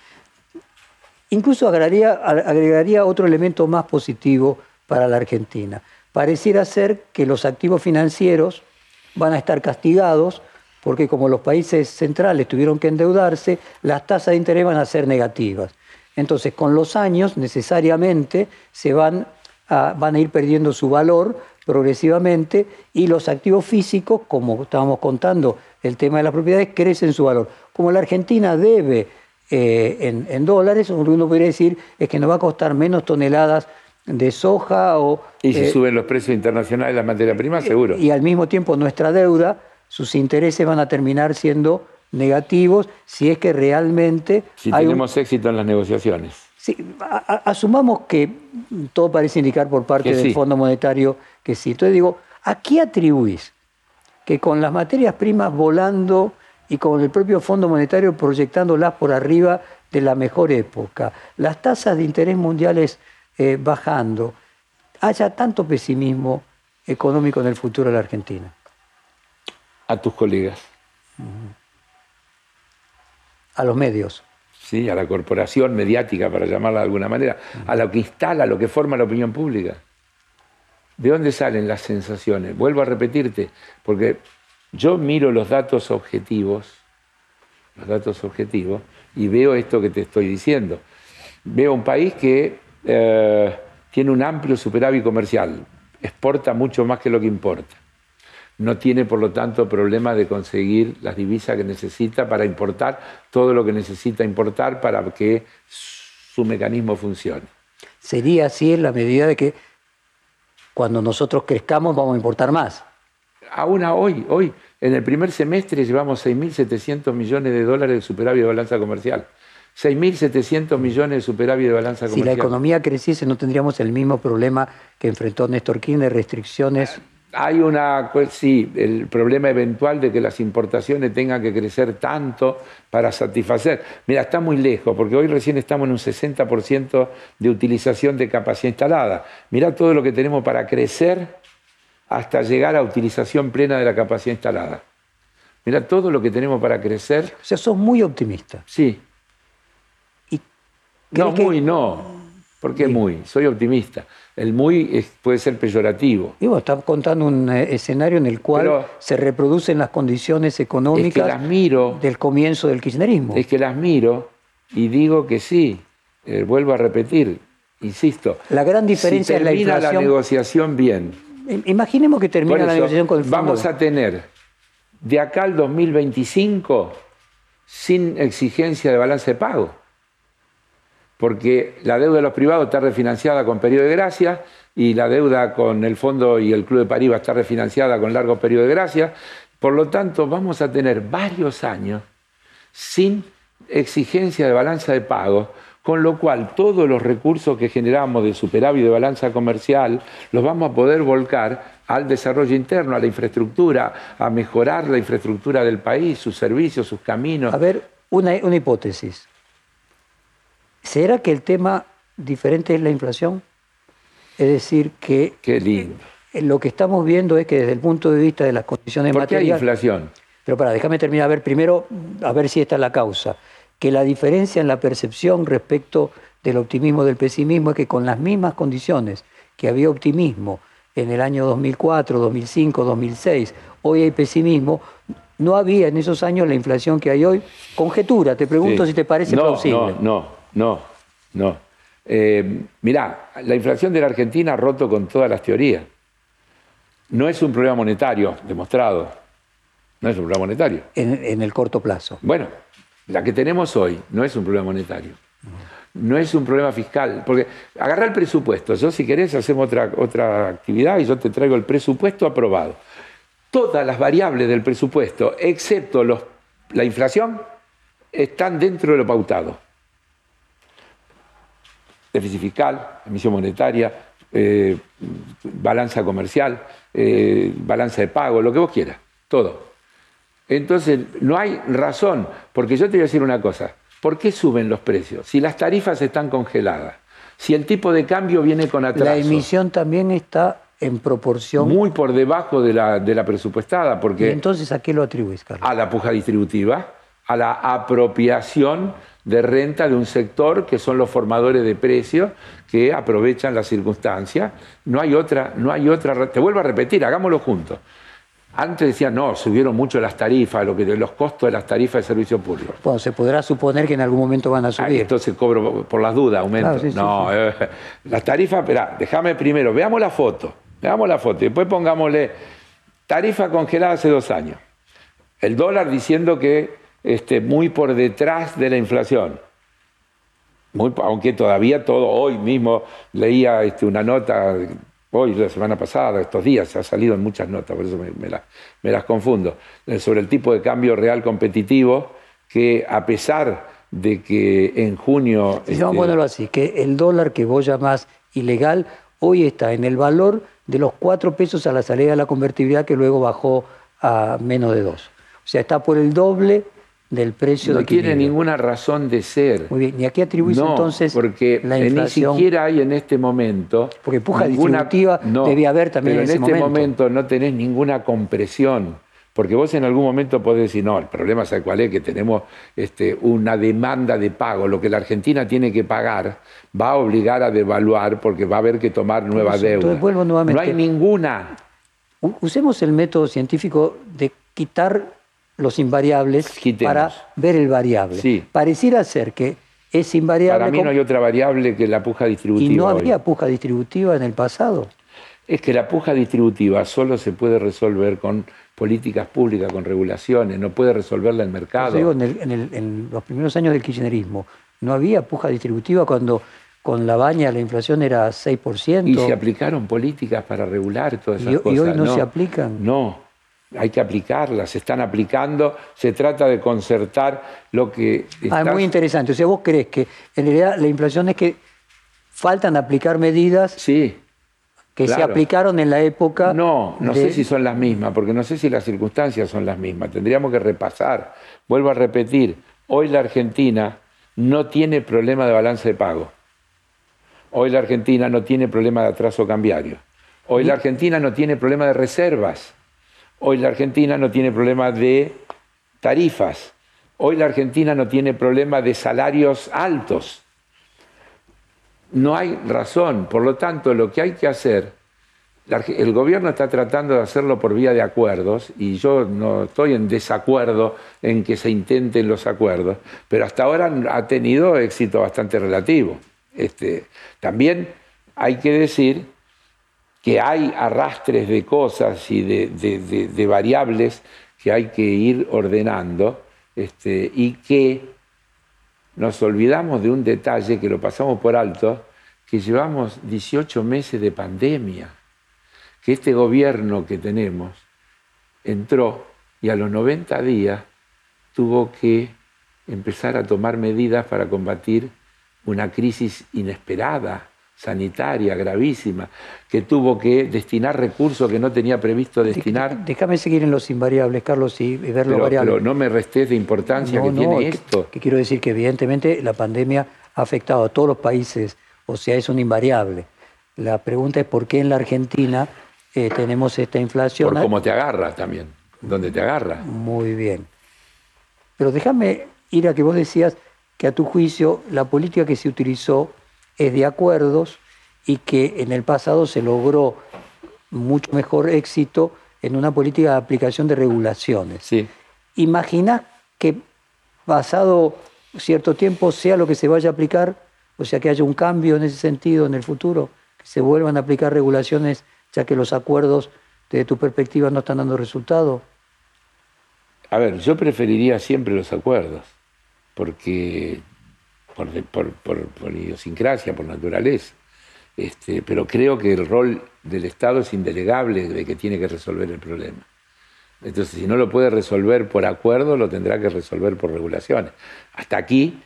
Incluso agregaría, otro elemento más positivo para la Argentina. Pareciera ser que los activos financieros van a estar castigados porque como los países centrales tuvieron que endeudarse, las tasas de interés van a ser negativas. Entonces, con los años, necesariamente, se van a, van a ir perdiendo su valor progresivamente y los activos físicos, como estábamos contando, el tema de las propiedades, crecen su valor. Como la Argentina debe eh, en, dólares, lo que uno podría decir es que nos va a costar menos toneladas de soja o... Y si eh, suben los precios internacionales de la materia prima, seguro. Y, al mismo tiempo nuestra deuda, sus intereses van a terminar siendo negativos si es que realmente... Si tenemos éxito en las negociaciones. Sí, asumamos que todo parece indicar por parte del Fondo Monetario que sí. Entonces digo, ¿a qué atribuís que con las materias primas volando y con el propio Fondo Monetario proyectándolas por arriba de la mejor época, las tasas de interés mundiales eh, bajando, haya tanto pesimismo económico en el futuro de la Argentina? A tus colegas. A los medios. Sí, a la corporación mediática, para llamarla de alguna manera, a lo que instala, a lo que forma la opinión pública. ¿De dónde salen las sensaciones? Vuelvo a repetirte, porque yo miro los datos objetivos, los datos objetivos, y veo esto que te estoy diciendo. Veo un país que eh, tiene un amplio superávit comercial, exporta mucho más que lo que importa. No tiene, por lo tanto, problema de conseguir las divisas que necesita para importar todo lo que necesita importar para que su mecanismo funcione. Sería así en la medida de que cuando nosotros crezcamos vamos a importar más aún hoy, hoy, en el primer semestre llevamos 6.700 millones de dólares de superávit de balanza comercial. 6.700 millones de superávit de balanza comercial. Si la economía creciese no tendríamos el mismo problema que enfrentó Néstor Kirchner, restricciones. Hay una, pues, sí, el problema eventual de que las importaciones tengan que crecer tanto para satisfacer. Mira, está muy lejos, porque hoy recién estamos en un 60% de utilización de capacidad instalada. Mira todo lo que tenemos para crecer hasta llegar a utilización plena de la capacidad instalada. Mira todo lo que tenemos para crecer. O sea, sos muy optimista. Sí. no, muy no. ¿Por qué muy? Soy optimista. El muy puede ser peyorativo. Y vos estás contando un eh, escenario en el cual se reproducen las condiciones económicas del comienzo del kirchnerismo. Es que las miro y digo que sí. Eh, vuelvo a repetir, insisto. La gran diferencia es la inflación. la negociación bien Imaginemos que termina la negociación con el fondo. Vamos a tener de acá al 2025 sin exigencia de balance de pago. Porque la deuda de los privados está refinanciada con periodo de gracia y la deuda con el Fondo y el Club de París va a estar refinanciada con largo periodo de gracia. Por lo tanto, vamos a tener varios años sin exigencia de balanza de pago, con lo cual todos los recursos que generamos de superávit de balanza comercial los vamos a poder volcar al desarrollo interno, a la infraestructura, a mejorar la infraestructura del país, sus servicios, sus caminos. A ver, una, una hipótesis. ¿Será que el tema diferente es la inflación? Es decir, que Qué lindo. Eh, lo que estamos viendo es que desde el punto de vista de las condiciones ¿Por qué hay materiales... inflación? Pero para, déjame terminar. A ver, primero, a ver si esta es la causa. Que la diferencia en la percepción respecto del optimismo del pesimismo es que con las mismas condiciones que había optimismo en el año 2004, 2005, 2006, hoy hay pesimismo, no había en esos años la inflación que hay hoy. Conjetura, te pregunto Sí. si te parece no, plausible. No, no, no, no. Eh, mirá, la inflación de la Argentina ha roto con todas las teorías. No es un problema monetario, demostrado. No es un problema monetario. En, en el corto plazo. Bueno, la que tenemos hoy no es un problema monetario. No es un problema fiscal. Porque agarra el presupuesto. Yo, si querés, hacemos otra, otra actividad y yo te traigo el presupuesto aprobado. Todas las variables del presupuesto, excepto los, la inflación, están dentro de lo pautado. Déficit fiscal, emisión monetaria, eh, balanza comercial, eh, balanza de pago, lo que vos quieras, todo. Entonces, no hay razón, porque yo te voy a decir una cosa, ¿por qué suben los precios? Si las tarifas están congeladas, si el tipo de cambio viene con atraso, La emisión también está en proporción. muy por debajo de la, de la presupuestada, ¿Y porque entonces a qué lo atribuyes, Carlos? a la puja distributiva, a la apropiación de renta de un sector que son los formadores de precios que aprovechan la circunstancia. No hay otra, no hay otra. Te vuelvo a repetir, hagámoslo juntos. Antes decían, no, subieron mucho las tarifas, lo que, los costos de las tarifas de servicio público. Bueno, se podrá suponer que en algún momento van a Ah, subir. entonces cobro por las dudas, aumento. Claro, sí, sí, no, eh, las tarifas, espera, déjame primero, veamos la foto, veamos la foto, y después pongámosle tarifa congelada hace dos años. El dólar diciendo que este, muy por detrás de la inflación. Muy, aunque todavía todo, hoy mismo leía este, una nota, hoy, la semana pasada, estos días, ha salido en muchas notas, por eso me, me las- me las confundo, eh, sobre el tipo de cambio real competitivo, que a pesar de que en junio... Sí, Vamos a este, ponerlo así, que el dólar que vos llamás ilegal hoy está en el valor de los cuatro pesos a la salida de la convertibilidad que luego bajó a menos de dos. O sea, está por el doble del precio no de tiene ninguna razón de ser. Muy bien, ¿y a qué atribuís no, entonces porque la ni siquiera hay en este momento. Porque puja distributiva debía haber también pero en ese este momento. momento no tenés ninguna compresión. Porque vos en algún momento podés decir, no, el problema es cuál es, que tenemos este, una demanda de pago. Lo que la Argentina tiene que pagar va a obligar a devaluar porque va a haber que tomar nueva deuda. entonces vuelvo nuevamente. No hay ninguna. Usemos el método científico de quitar los invariables Quitemos. para ver el variable. Sí. Pareciera ser que es invariable Para mí no hay otra variable que la puja distributiva. y no hoy. había puja distributiva en el pasado. Es que la puja distributiva solo se puede resolver con políticas públicas, con regulaciones, no puede resolverla el mercado. digo, en, el- en el- en los primeros años del kirchnerismo no había puja distributiva cuando con la baña la inflación era 6%. Y se aplicaron políticas para regular todas esas Y- y cosas. hoy no se aplican. No, hay que aplicarlas, se están aplicando, se trata de concertar lo que Ah, es muy interesante. O sea, vos crees que en realidad la inflación es que faltan aplicar medidas Sí. que se aplicaron en la época. No, no de- sé si son las mismas, porque no sé si las circunstancias son las mismas. Tendríamos que repasar. Vuelvo a repetir, hoy la Argentina no tiene problema de balance de pago. Hoy la Argentina no tiene problema de atraso cambiario. Hoy la Argentina no tiene problema de reservas. Hoy la Argentina no tiene problema de tarifas. Hoy la Argentina no tiene problema de salarios altos. No hay razón. Por lo tanto, lo que hay que hacer, el gobierno está tratando de hacerlo por vía de acuerdos y yo no estoy en desacuerdo en que se intenten los acuerdos, pero hasta ahora ha tenido éxito bastante relativo. Este, también hay que decir que hay arrastres de cosas y de, variables que hay que ir ordenando este, y que nos olvidamos de un detalle que lo pasamos por alto, que llevamos 18 meses de pandemia, que este gobierno que tenemos entró y a los 90 días tuvo que empezar a tomar medidas para combatir una crisis inesperada, sanitaria, gravísima, que tuvo que destinar recursos que no tenía previsto destinar. Déjame seguir en los invariables, Carlos, y ver los variables. Pero no me restes de importancia que tiene esto. Que, quiero decir que evidentemente la pandemia ha afectado a todos los países, o sea, es un invariable. La pregunta es por qué en la Argentina eh, tenemos esta inflación. Por cómo te agarra también, dónde te agarra. Muy bien. Pero déjame ir a que vos decías que a tu juicio la política que se utilizó es de acuerdos y que en el pasado se logró mucho mejor éxito en una política de aplicación de regulaciones. Sí. ¿Imaginás que pasado cierto tiempo sea lo que se vaya a aplicar? O sea, que haya un cambio en ese sentido en el futuro, que se vuelvan a aplicar regulaciones ya que los acuerdos desde tu perspectiva no están dando resultado. A ver, yo preferiría siempre los acuerdos, porque por, idiosincrasia, por naturaleza. Este, pero creo que el rol del Estado es indelegable de que tiene que resolver el problema. Entonces, si no lo puede resolver por acuerdo, lo tendrá que resolver por regulaciones. Hasta aquí,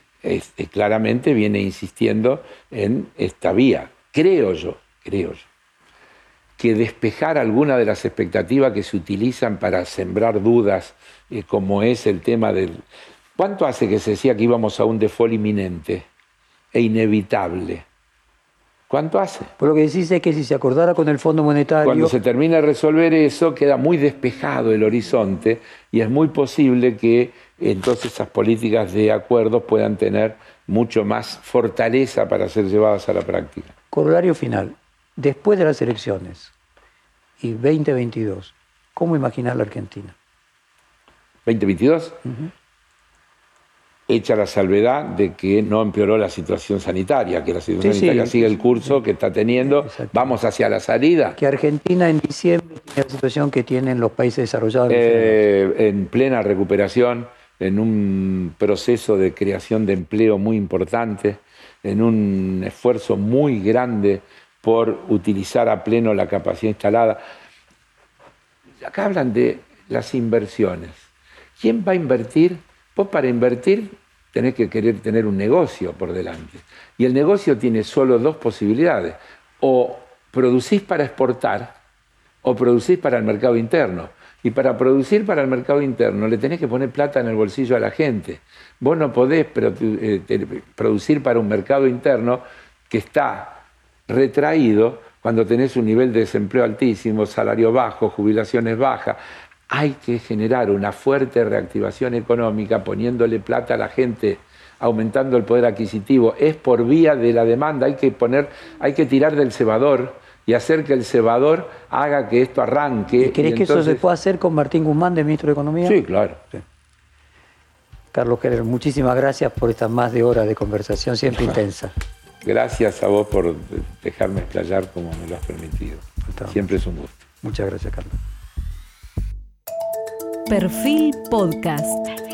claramente viene insistiendo en esta vía. Creo yo, creo yo, que despejar alguna de las expectativas que se utilizan para sembrar dudas, eh, como es el tema del, ¿Cuánto hace que se decía que íbamos a un default inminente e inevitable? ¿Cuánto hace? Por lo que decís es que si se acordara con el Fondo Monetario... Cuando se termina de resolver eso, queda muy despejado el horizonte y es muy posible que entonces esas políticas de acuerdos puedan tener mucho más fortaleza para ser llevadas a la práctica. Corolario final. Después de las elecciones y 2022, ¿cómo imaginar la Argentina? ¿2022? Hecha la salvedad de que no empeoró la situación sanitaria, que la situación sanitaria sigue el curso que está teniendo, vamos hacia la salida. Que Argentina en diciembre tiene la situación que tienen los países desarrollados. Eh, en plena recuperación, en un proceso de creación de empleo muy importante, en un esfuerzo muy grande por utilizar a pleno la capacidad instalada. Acá hablan de las inversiones. ¿Quién va a invertir? Vos para invertir tenés que querer tener un negocio por delante. Y el negocio tiene solo dos posibilidades. O producís para exportar o producís para el mercado interno. Y para producir para el mercado interno le tenés que poner plata en el bolsillo a la gente. Vos no podés eh, producir para un mercado interno que está retraído cuando tenés un nivel de desempleo altísimo, salario bajo, jubilaciones bajas hay que generar una fuerte reactivación económica poniéndole plata a la gente, aumentando el poder adquisitivo. Es por vía de la demanda, hay que poner, hay que tirar del cebador y hacer que el cebador haga que esto arranque. ¿Crees que eso se puede hacer con Martín Guzmán, de ministro de Economía? Sí, claro. Carlos Keller, muchísimas gracias por estas más de horas de conversación, siempre intensa. Gracias a vos por dejarme explayar como me lo has permitido. Siempre es un gusto. Muchas gracias, Carlos. Perfil Podcast.